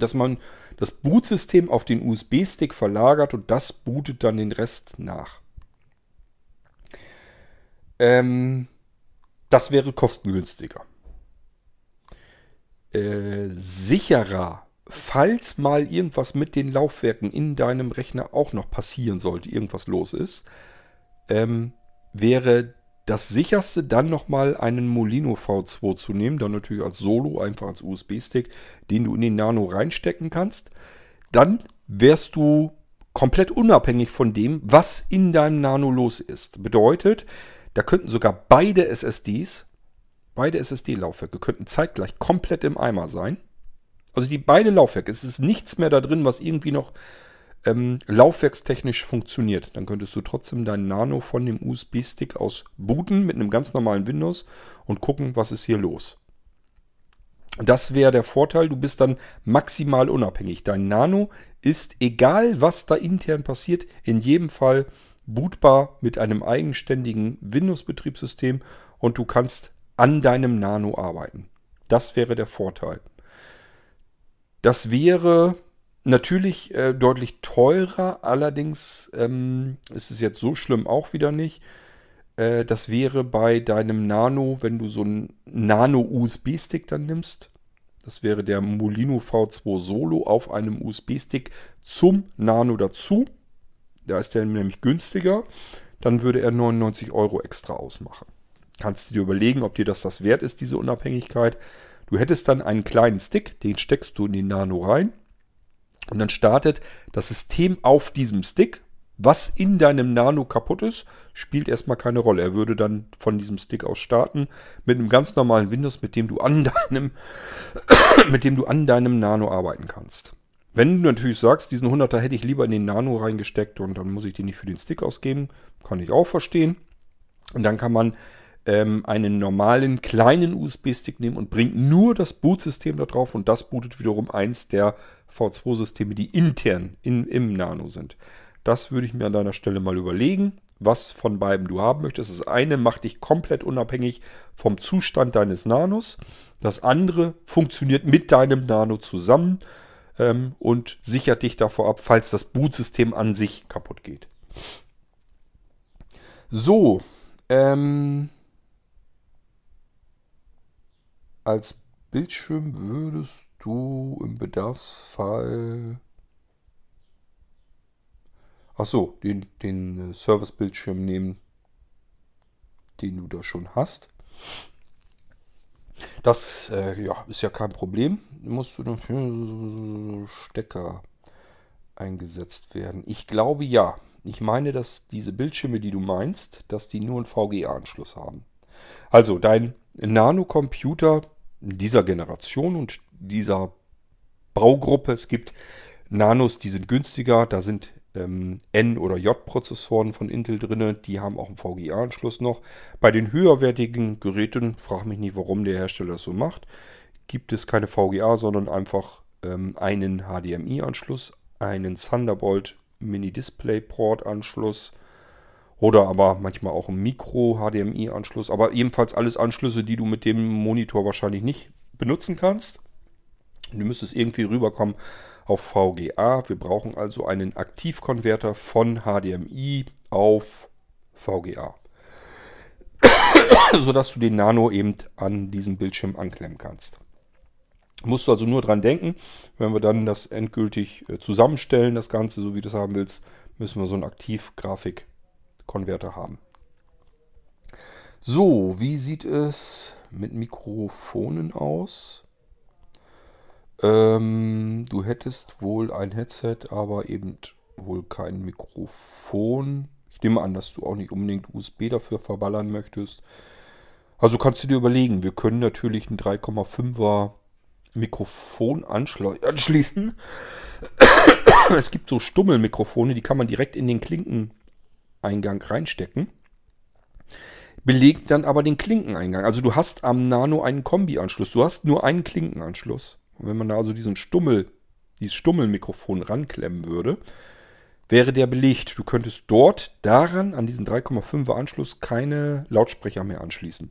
dass man das Bootsystem auf den USB-Stick verlagert und das bootet dann den Rest nach. Ähm, das wäre kostengünstiger. Äh, sicherer, falls mal irgendwas mit den Laufwerken in deinem Rechner auch noch passieren sollte, irgendwas los ist, ähm, wäre das sicherste dann nochmal einen Molino V2 zu nehmen, dann natürlich als Solo, einfach als USB-Stick, den du in den Nano reinstecken kannst. Dann wärst du komplett unabhängig von dem, was in deinem Nano los ist. Bedeutet, da könnten sogar beide SSDs, beide SSD-Laufwerke könnten zeitgleich komplett im Eimer sein. Also die beide Laufwerke, es ist nichts mehr da drin, was irgendwie noch ähm, laufwerkstechnisch funktioniert. Dann könntest du trotzdem deinen Nano von dem USB-Stick aus booten mit einem ganz normalen Windows und gucken, was ist hier los. Das wäre der Vorteil, du bist dann maximal unabhängig. Dein Nano ist, egal was da intern passiert, in jedem Fall bootbar mit einem eigenständigen Windows-Betriebssystem und du kannst an deinem Nano arbeiten. Das wäre der Vorteil. Das wäre natürlich äh, deutlich teurer, allerdings ähm, ist es jetzt so schlimm auch wieder nicht. Äh, das wäre bei deinem Nano, wenn du so einen Nano-USB-Stick dann nimmst. Das wäre der Molino V2 Solo auf einem USB-Stick zum Nano dazu. Da ist der nämlich günstiger. Dann würde er 99 Euro extra ausmachen. Kannst du dir überlegen, ob dir das das wert ist, diese Unabhängigkeit. Du hättest dann einen kleinen Stick, den steckst du in den Nano rein. Und dann startet das System auf diesem Stick. Was in deinem Nano kaputt ist, spielt erstmal keine Rolle. Er würde dann von diesem Stick aus starten mit einem ganz normalen Windows, mit dem du an deinem, mit dem du an deinem Nano arbeiten kannst. Wenn du natürlich sagst, diesen 100er hätte ich lieber in den Nano reingesteckt und dann muss ich den nicht für den Stick ausgeben, kann ich auch verstehen. Und dann kann man ähm, einen normalen kleinen USB-Stick nehmen und bringt nur das Bootsystem da drauf und das bootet wiederum eins der V2-Systeme, die intern in, im Nano sind. Das würde ich mir an deiner Stelle mal überlegen, was von beiden du haben möchtest. Das eine macht dich komplett unabhängig vom Zustand deines Nanos. Das andere funktioniert mit deinem Nano zusammen ähm, und sichert dich davor ab, falls das Bootsystem an sich kaputt geht. So, ähm, als Bildschirm würdest du im Bedarfsfall Ach so, den, den Service-Bildschirm nehmen, den du da schon hast. Das äh, ja, ist ja kein Problem. Musst du dafür Stecker eingesetzt werden? Ich glaube ja. Ich meine, dass diese Bildschirme, die du meinst, dass die nur einen VGA-Anschluss haben. Also dein Nano-Computer dieser Generation und dieser Baugruppe, es gibt Nanos, die sind günstiger, da sind ähm, N- oder J-Prozessoren von Intel drin, die haben auch einen VGA-Anschluss noch. Bei den höherwertigen Geräten, frage mich nicht, warum der Hersteller das so macht, gibt es keine VGA, sondern einfach ähm, einen HDMI-Anschluss, einen Thunderbolt Mini-Display-Port-Anschluss oder aber manchmal auch einen Micro-HDMI-Anschluss, aber ebenfalls alles Anschlüsse, die du mit dem Monitor wahrscheinlich nicht benutzen kannst. Du müsstest irgendwie rüberkommen auf VGA. Wir brauchen also einen Aktivkonverter von HDMI auf VGA. sodass du den Nano eben an diesem Bildschirm anklemmen kannst. Musst du also nur dran denken, wenn wir dann das endgültig äh, zusammenstellen, das Ganze, so wie du es haben willst, müssen wir so einen Aktiv-Grafik-Konverter haben. So, wie sieht es mit Mikrofonen aus? Ähm, du hättest wohl ein Headset, aber eben wohl kein Mikrofon. Ich nehme an, dass du auch nicht unbedingt USB dafür verballern möchtest. Also kannst du dir überlegen, wir können natürlich ein 3,5er Mikrofon anschließen. es gibt so Stummelmikrofone, die kann man direkt in den Klinkeneingang reinstecken. Belegt dann aber den Klinkeneingang. Also du hast am Nano einen Kombi-Anschluss. Du hast nur einen Klinkenanschluss. Und wenn man da also diesen Stummel, dieses Stummelmikrofon ranklemmen würde, wäre der belegt. Du könntest dort daran, an diesen 3,5er Anschluss, keine Lautsprecher mehr anschließen.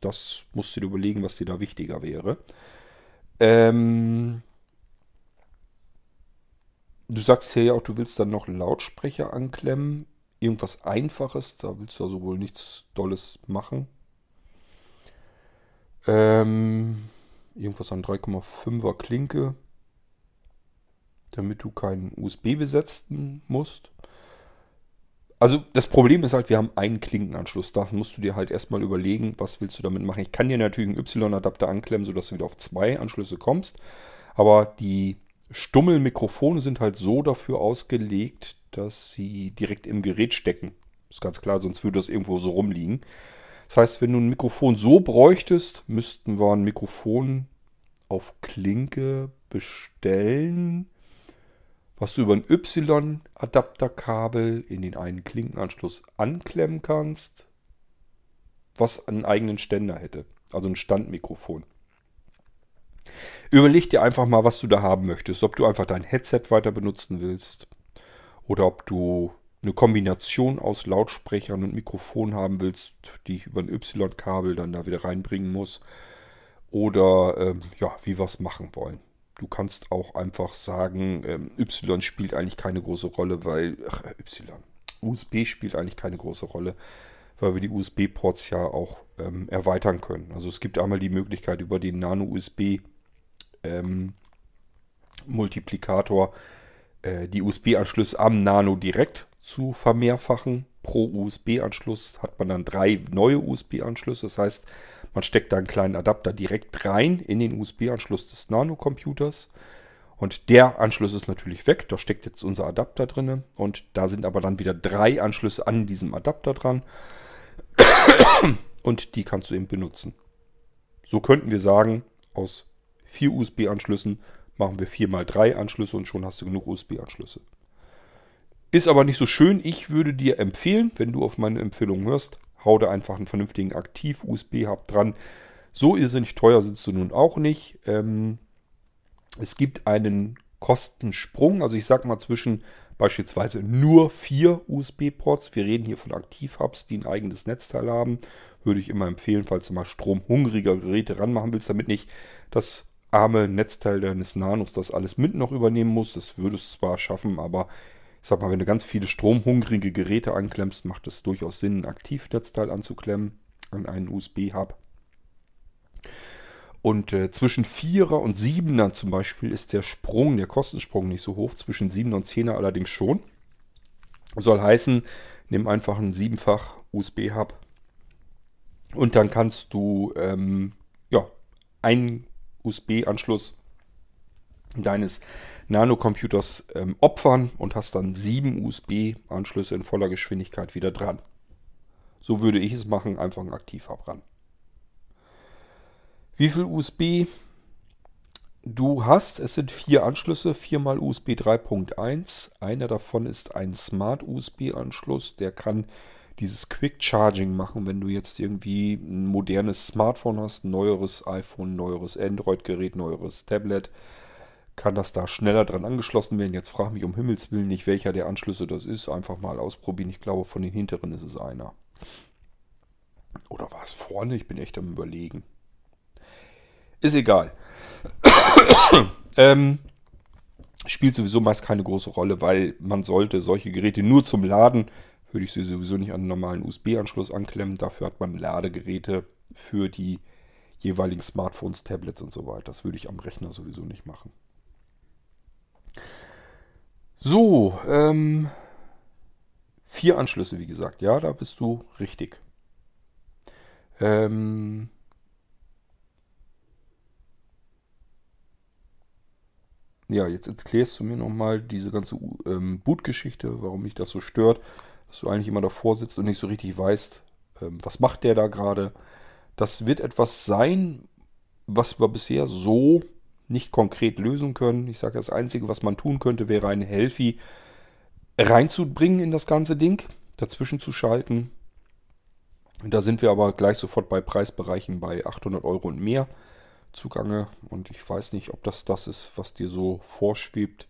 Das musst du dir überlegen, was dir da wichtiger wäre. Ähm, du sagst hier ja auch, du willst dann noch Lautsprecher anklemmen. Irgendwas Einfaches, da willst du also wohl nichts Dolles machen. Ähm, irgendwas an 3,5er Klinke, damit du keinen USB besetzen musst. Also das Problem ist halt, wir haben einen Klinkenanschluss. Da musst du dir halt erstmal überlegen, was willst du damit machen. Ich kann dir natürlich einen Y-Adapter anklemmen, sodass du wieder auf zwei Anschlüsse kommst. Aber die Stummelmikrofone sind halt so dafür ausgelegt, dass sie direkt im Gerät stecken. Ist ganz klar, sonst würde das irgendwo so rumliegen. Das heißt, wenn du ein Mikrofon so bräuchtest, müssten wir ein Mikrofon auf Klinke bestellen. was du über ein Y-Adapterkabel in den einen Klinkenanschluss anklemmen kannst, was einen eigenen Ständer hätte. Also ein Standmikrofon. Überleg dir einfach mal, was du da haben möchtest. Ob du einfach dein Headset weiter benutzen willst oder ob du eine Kombination aus Lautsprechern und Mikrofon haben willst, die ich über ein Y-Kabel dann da wieder reinbringen muss. Oder ähm, ja, wie wir es machen wollen. Du kannst auch einfach sagen, ähm, Y spielt eigentlich keine große Rolle, weil ach, Y. USB spielt eigentlich keine große Rolle, weil wir die USB-Ports ja auch ähm, erweitern können. Also es gibt einmal die Möglichkeit über den Nano-USB ähm, äh, die USB-Anschlüsse am Nano direkt zu vermehrfachen. Pro USB-Anschluss hat man dann drei neue USB-Anschlüsse. Das heißt, man steckt da einen kleinen Adapter direkt rein in den USB-Anschluss des Nano-Computers. Und der Anschluss ist natürlich weg. Da steckt jetzt unser Adapter drin. Und da sind aber dann wieder drei Anschlüsse an diesem Adapter dran. Und die kannst du eben benutzen. So könnten wir sagen, aus vier USB-Anschlüssen machen wir 4 mal 3 Anschlüsse und schon hast du genug USB-Anschlüsse. Ist aber nicht so schön. Ich würde dir empfehlen, wenn du auf meine Empfehlung hörst, hau da einfach einen vernünftigen Aktiv-USB-Hub dran. So irrsinnig teuer sind sie nun auch nicht. Ähm, es gibt einen Kostensprung, also ich sag mal zwischen beispielsweise nur vier USB-Ports. Wir reden hier von Aktiv-Hubs, die ein eigenes Netzteil haben. Würde ich immer empfehlen, falls du mal stromhungriger Geräte ranmachen willst, damit nicht das arme Netzteil deines Nanos das alles mit noch übernehmen muss. Das würdest du zwar schaffen, aber ich sag mal, wenn du ganz viele stromhungrige Geräte anklemmst, macht es durchaus Sinn, ein Aktivnetzteil anzuklemmen an einen USB-Hub. Und äh, zwischen 4er und 7er zum Beispiel ist der Sprung, der Kostensprung nicht so hoch. Zwischen 7er und 10er allerdings schon. Soll heißen, nimm einfach einen siebenfach USB-Hub und dann kannst du ähm, ja, einen USB-Anschluss deines Nanocomputers ähm, opfern und hast dann sieben USB-Anschlüsse in voller Geschwindigkeit wieder dran. So würde ich es machen, einfach ein Aktivhub ran. Wie viel USB du hast? Es sind vier Anschlüsse, viermal USB 3.1. Einer davon ist ein Smart USB-Anschluss, der kann dieses Quick Charging machen, wenn du jetzt irgendwie ein modernes Smartphone hast, ein neueres iPhone, neueres Android-Gerät, neueres Tablet, kann das da schneller dran angeschlossen werden. Jetzt frage mich um Himmels Willen nicht, welcher der Anschlüsse das ist. Einfach mal ausprobieren. Ich glaube, von den hinteren ist es einer. Oder war es vorne? Ich bin echt am Überlegen. Ist egal. ähm, spielt sowieso meist keine große Rolle, weil man sollte solche Geräte nur zum Laden würde ich sie sowieso nicht an einen normalen USB-Anschluss anklemmen. Dafür hat man Ladegeräte für die jeweiligen Smartphones, Tablets und so weiter. Das würde ich am Rechner sowieso nicht machen. So, ähm, vier Anschlüsse, wie gesagt. Ja, da bist du richtig. Ähm, ja, jetzt erklärst du mir nochmal diese ganze ähm, Boot-Geschichte, warum mich das so stört dass du eigentlich immer davor sitzt und nicht so richtig weißt, ähm, was macht der da gerade. Das wird etwas sein, was wir bisher so nicht konkret lösen können. Ich sage, das Einzige, was man tun könnte, wäre eine Helfi reinzubringen in das ganze Ding, dazwischen zu schalten. Da sind wir aber gleich sofort bei Preisbereichen bei 800 Euro und mehr zugange. Und ich weiß nicht, ob das das ist, was dir so vorschwebt.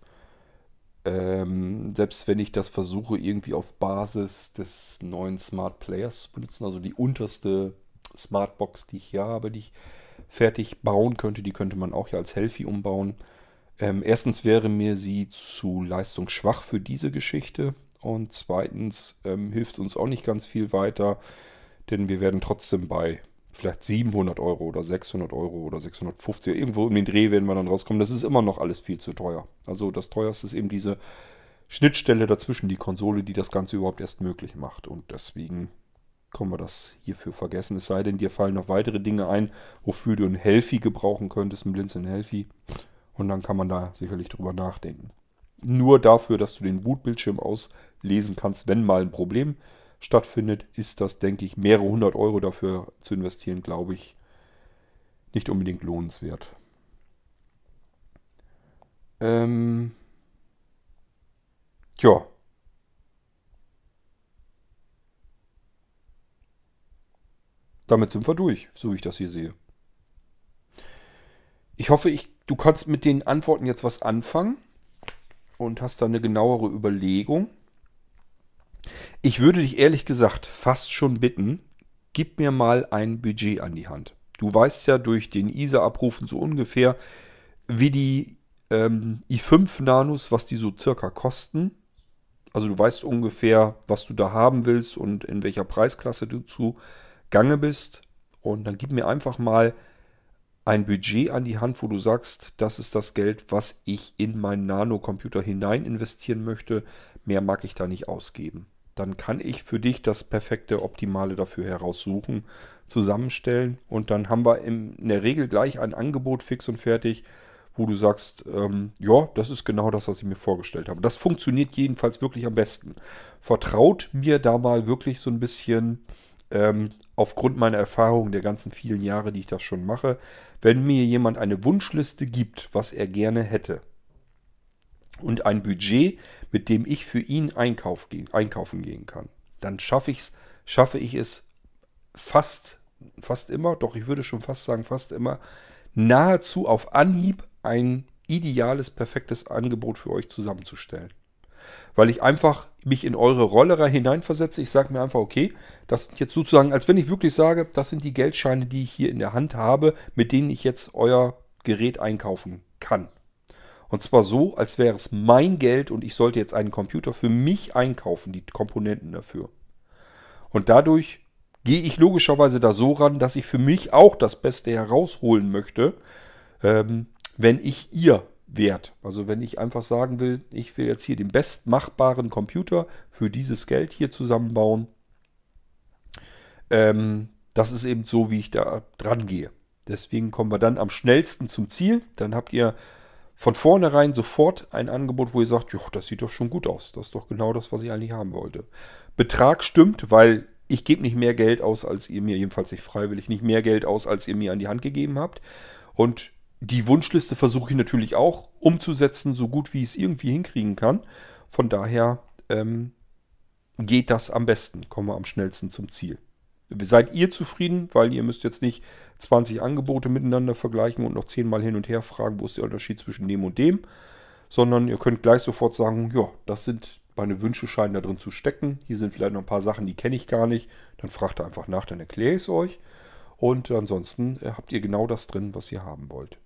Ähm, selbst wenn ich das versuche, irgendwie auf Basis des neuen Smart Players zu benutzen, also die unterste Smartbox, die ich hier habe, die ich fertig bauen könnte, die könnte man auch ja als Healthy umbauen. Ähm, erstens wäre mir sie zu leistungsschwach für diese Geschichte und zweitens ähm, hilft uns auch nicht ganz viel weiter, denn wir werden trotzdem bei vielleicht 700 Euro oder 600 Euro oder 650, irgendwo um den Dreh werden wir dann rauskommen. Das ist immer noch alles viel zu teuer. Also das teuerste ist eben diese Schnittstelle dazwischen, die Konsole, die das Ganze überhaupt erst möglich macht. Und deswegen können wir das hierfür vergessen. Es sei denn, dir fallen noch weitere Dinge ein, wofür du ein Healthy gebrauchen könntest, ein Blinzeln Healthy. Und dann kann man da sicherlich drüber nachdenken. Nur dafür, dass du den Bootbildschirm auslesen kannst, wenn mal ein Problem ist stattfindet, ist das, denke ich, mehrere hundert Euro dafür zu investieren, glaube ich, nicht unbedingt lohnenswert. Ähm Tja. Damit sind wir durch, so wie ich das hier sehe. Ich hoffe, ich, du kannst mit den Antworten jetzt was anfangen und hast da eine genauere Überlegung. Ich würde dich ehrlich gesagt fast schon bitten, gib mir mal ein Budget an die Hand. Du weißt ja durch den ISA-Abrufen so ungefähr, wie die ähm, i5 Nanos, was die so circa kosten. Also du weißt ungefähr, was du da haben willst und in welcher Preisklasse du zu Gange bist. Und dann gib mir einfach mal ein Budget an die Hand, wo du sagst, das ist das Geld, was ich in meinen Nano-Computer hinein investieren möchte. Mehr mag ich da nicht ausgeben. Dann kann ich für dich das perfekte Optimale dafür heraussuchen, zusammenstellen und dann haben wir in der Regel gleich ein Angebot fix und fertig, wo du sagst, ähm, ja, das ist genau das, was ich mir vorgestellt habe. Das funktioniert jedenfalls wirklich am besten. Vertraut mir da mal wirklich so ein bisschen ähm, aufgrund meiner Erfahrung der ganzen vielen Jahre, die ich das schon mache, wenn mir jemand eine Wunschliste gibt, was er gerne hätte und ein Budget, mit dem ich für ihn Einkauf, einkaufen gehen kann, dann schaffe, ich's, schaffe ich es fast, fast immer, doch ich würde schon fast sagen fast immer, nahezu auf Anhieb ein ideales, perfektes Angebot für euch zusammenzustellen weil ich einfach mich in eure Rolle hineinversetze. Ich sage mir einfach, okay, das sind jetzt sozusagen, als wenn ich wirklich sage, das sind die Geldscheine, die ich hier in der Hand habe, mit denen ich jetzt euer Gerät einkaufen kann. Und zwar so, als wäre es mein Geld und ich sollte jetzt einen Computer für mich einkaufen, die Komponenten dafür. Und dadurch gehe ich logischerweise da so ran, dass ich für mich auch das Beste herausholen möchte, ähm, wenn ich ihr wert. Also wenn ich einfach sagen will, ich will jetzt hier den bestmachbaren Computer für dieses Geld hier zusammenbauen, ähm, das ist eben so, wie ich da dran gehe. Deswegen kommen wir dann am schnellsten zum Ziel. Dann habt ihr von vornherein sofort ein Angebot, wo ihr sagt, das sieht doch schon gut aus. Das ist doch genau das, was ich eigentlich haben wollte. Betrag stimmt, weil ich gebe nicht mehr Geld aus, als ihr mir, jedenfalls nicht freiwillig, nicht mehr Geld aus, als ihr mir an die Hand gegeben habt. Und die Wunschliste versuche ich natürlich auch umzusetzen, so gut wie ich es irgendwie hinkriegen kann. Von daher ähm, geht das am besten, kommen wir am schnellsten zum Ziel. Seid ihr zufrieden, weil ihr müsst jetzt nicht 20 Angebote miteinander vergleichen und noch 10 Mal hin und her fragen, wo ist der Unterschied zwischen dem und dem, sondern ihr könnt gleich sofort sagen, ja, das sind meine Wünsche scheinen da drin zu stecken. Hier sind vielleicht noch ein paar Sachen, die kenne ich gar nicht. Dann fragt einfach nach, dann erkläre ich es euch. Und ansonsten äh, habt ihr genau das drin, was ihr haben wollt.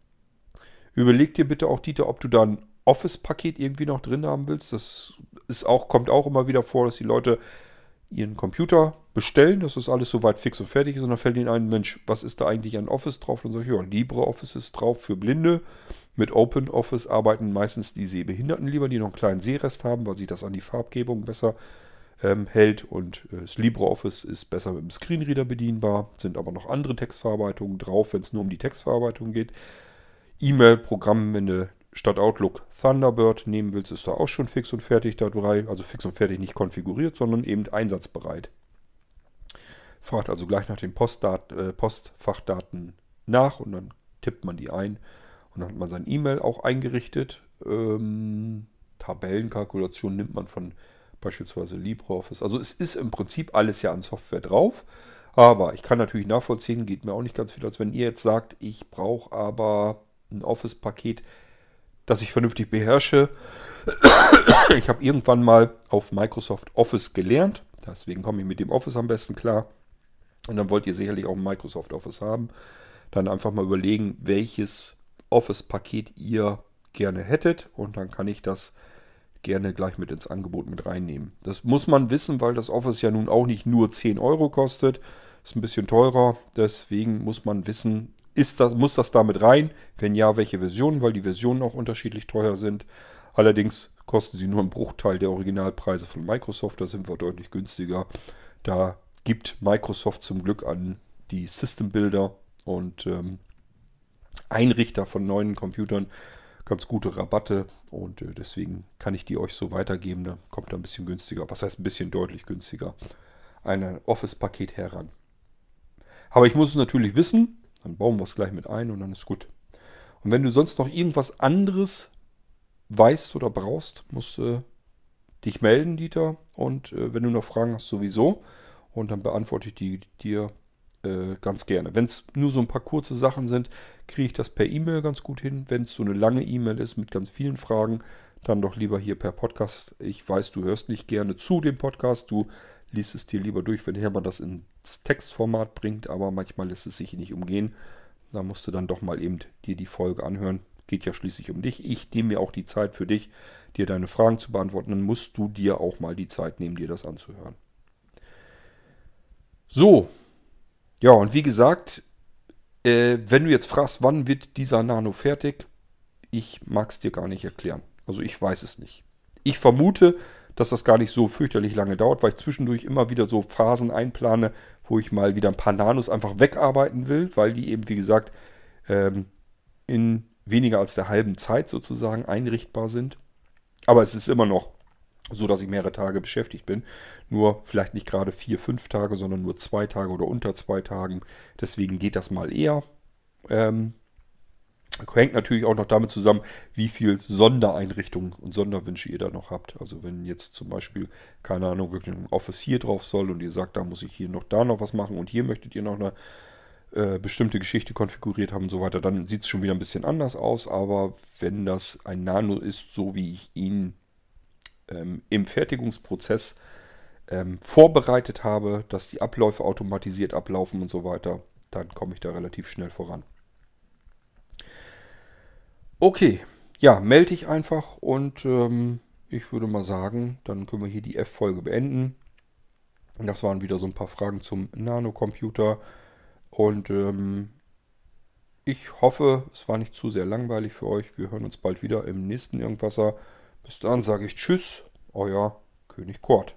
Überleg dir bitte auch, Dieter, ob du da ein Office-Paket irgendwie noch drin haben willst. Das ist auch, kommt auch immer wieder vor, dass die Leute ihren Computer bestellen, dass das alles soweit fix und fertig ist. Und dann fällt ihnen ein, Mensch, was ist da eigentlich an Office drauf? Und dann sage ich, ja, LibreOffice ist drauf für Blinde. Mit OpenOffice arbeiten meistens die Sehbehinderten lieber, die noch einen kleinen Sehrest haben, weil sich das an die Farbgebung besser ähm, hält. Und äh, das LibreOffice ist besser mit dem Screenreader bedienbar. Sind aber noch andere Textverarbeitungen drauf, wenn es nur um die Textverarbeitung geht. E-Mail-Programm, wenn du statt Outlook Thunderbird nehmen willst, ist da auch schon fix und fertig dabei. Also fix und fertig nicht konfiguriert, sondern eben einsatzbereit. Fragt also gleich nach den Postdat äh, Postfachdaten nach und dann tippt man die ein. Und dann hat man sein E-Mail auch eingerichtet. Ähm, Tabellenkalkulation nimmt man von beispielsweise LibreOffice. Also es ist im Prinzip alles ja an Software drauf. Aber ich kann natürlich nachvollziehen, geht mir auch nicht ganz viel, als wenn ihr jetzt sagt, ich brauche aber ein Office-Paket, das ich vernünftig beherrsche. Ich habe irgendwann mal auf Microsoft Office gelernt. Deswegen komme ich mit dem Office am besten klar. Und dann wollt ihr sicherlich auch Microsoft Office haben. Dann einfach mal überlegen, welches Office-Paket ihr gerne hättet. Und dann kann ich das gerne gleich mit ins Angebot mit reinnehmen. Das muss man wissen, weil das Office ja nun auch nicht nur 10 Euro kostet. Ist ein bisschen teurer. Deswegen muss man wissen, ist das, muss das damit rein? Wenn ja, welche Version? Weil die Versionen auch unterschiedlich teuer sind. Allerdings kosten sie nur einen Bruchteil der Originalpreise von Microsoft. Da sind wir deutlich günstiger. Da gibt Microsoft zum Glück an die System Builder und ähm, Einrichter von neuen Computern ganz gute Rabatte und äh, deswegen kann ich die euch so weitergeben. Da kommt da ein bisschen günstiger. Was heißt ein bisschen deutlich günstiger? Ein Office-Paket heran. Aber ich muss es natürlich wissen. Dann bauen wir es gleich mit ein und dann ist gut. Und wenn du sonst noch irgendwas anderes weißt oder brauchst, musst du dich melden, Dieter. Und äh, wenn du noch Fragen hast, sowieso. Und dann beantworte ich die dir äh, ganz gerne. Wenn es nur so ein paar kurze Sachen sind, kriege ich das per E-Mail ganz gut hin. Wenn es so eine lange E-Mail ist mit ganz vielen Fragen, dann doch lieber hier per Podcast. Ich weiß, du hörst nicht gerne zu dem Podcast. Du liest es dir lieber durch, wenn Hermann das ins Textformat bringt, aber manchmal lässt es sich nicht umgehen. Da musst du dann doch mal eben dir die Folge anhören. Geht ja schließlich um dich. Ich nehme mir auch die Zeit für dich, dir deine Fragen zu beantworten. Dann musst du dir auch mal die Zeit nehmen, dir das anzuhören. So. Ja, und wie gesagt, äh, wenn du jetzt fragst, wann wird dieser Nano fertig, ich mag es dir gar nicht erklären. Also ich weiß es nicht. Ich vermute, dass das gar nicht so fürchterlich lange dauert, weil ich zwischendurch immer wieder so Phasen einplane, wo ich mal wieder ein paar Nanos einfach wegarbeiten will, weil die eben, wie gesagt, ähm, in weniger als der halben Zeit sozusagen einrichtbar sind. Aber es ist immer noch so, dass ich mehrere Tage beschäftigt bin. Nur vielleicht nicht gerade vier, fünf Tage, sondern nur zwei Tage oder unter zwei Tagen. Deswegen geht das mal eher. Ähm, Hängt natürlich auch noch damit zusammen, wie viel Sondereinrichtungen und Sonderwünsche ihr da noch habt. Also wenn jetzt zum Beispiel, keine Ahnung, wirklich ein Office hier drauf soll und ihr sagt, da muss ich hier noch da noch was machen und hier möchtet ihr noch eine äh, bestimmte Geschichte konfiguriert haben und so weiter, dann sieht es schon wieder ein bisschen anders aus. Aber wenn das ein Nano ist, so wie ich ihn ähm, im Fertigungsprozess ähm, vorbereitet habe, dass die Abläufe automatisiert ablaufen und so weiter, dann komme ich da relativ schnell voran. Okay, ja, melde dich einfach und ähm, ich würde mal sagen, dann können wir hier die F-Folge beenden. Das waren wieder so ein paar Fragen zum Nanocomputer und ähm, ich hoffe, es war nicht zu sehr langweilig für euch. Wir hören uns bald wieder im nächsten Irgendwasser. Bis dann sage ich Tschüss, euer König Kort.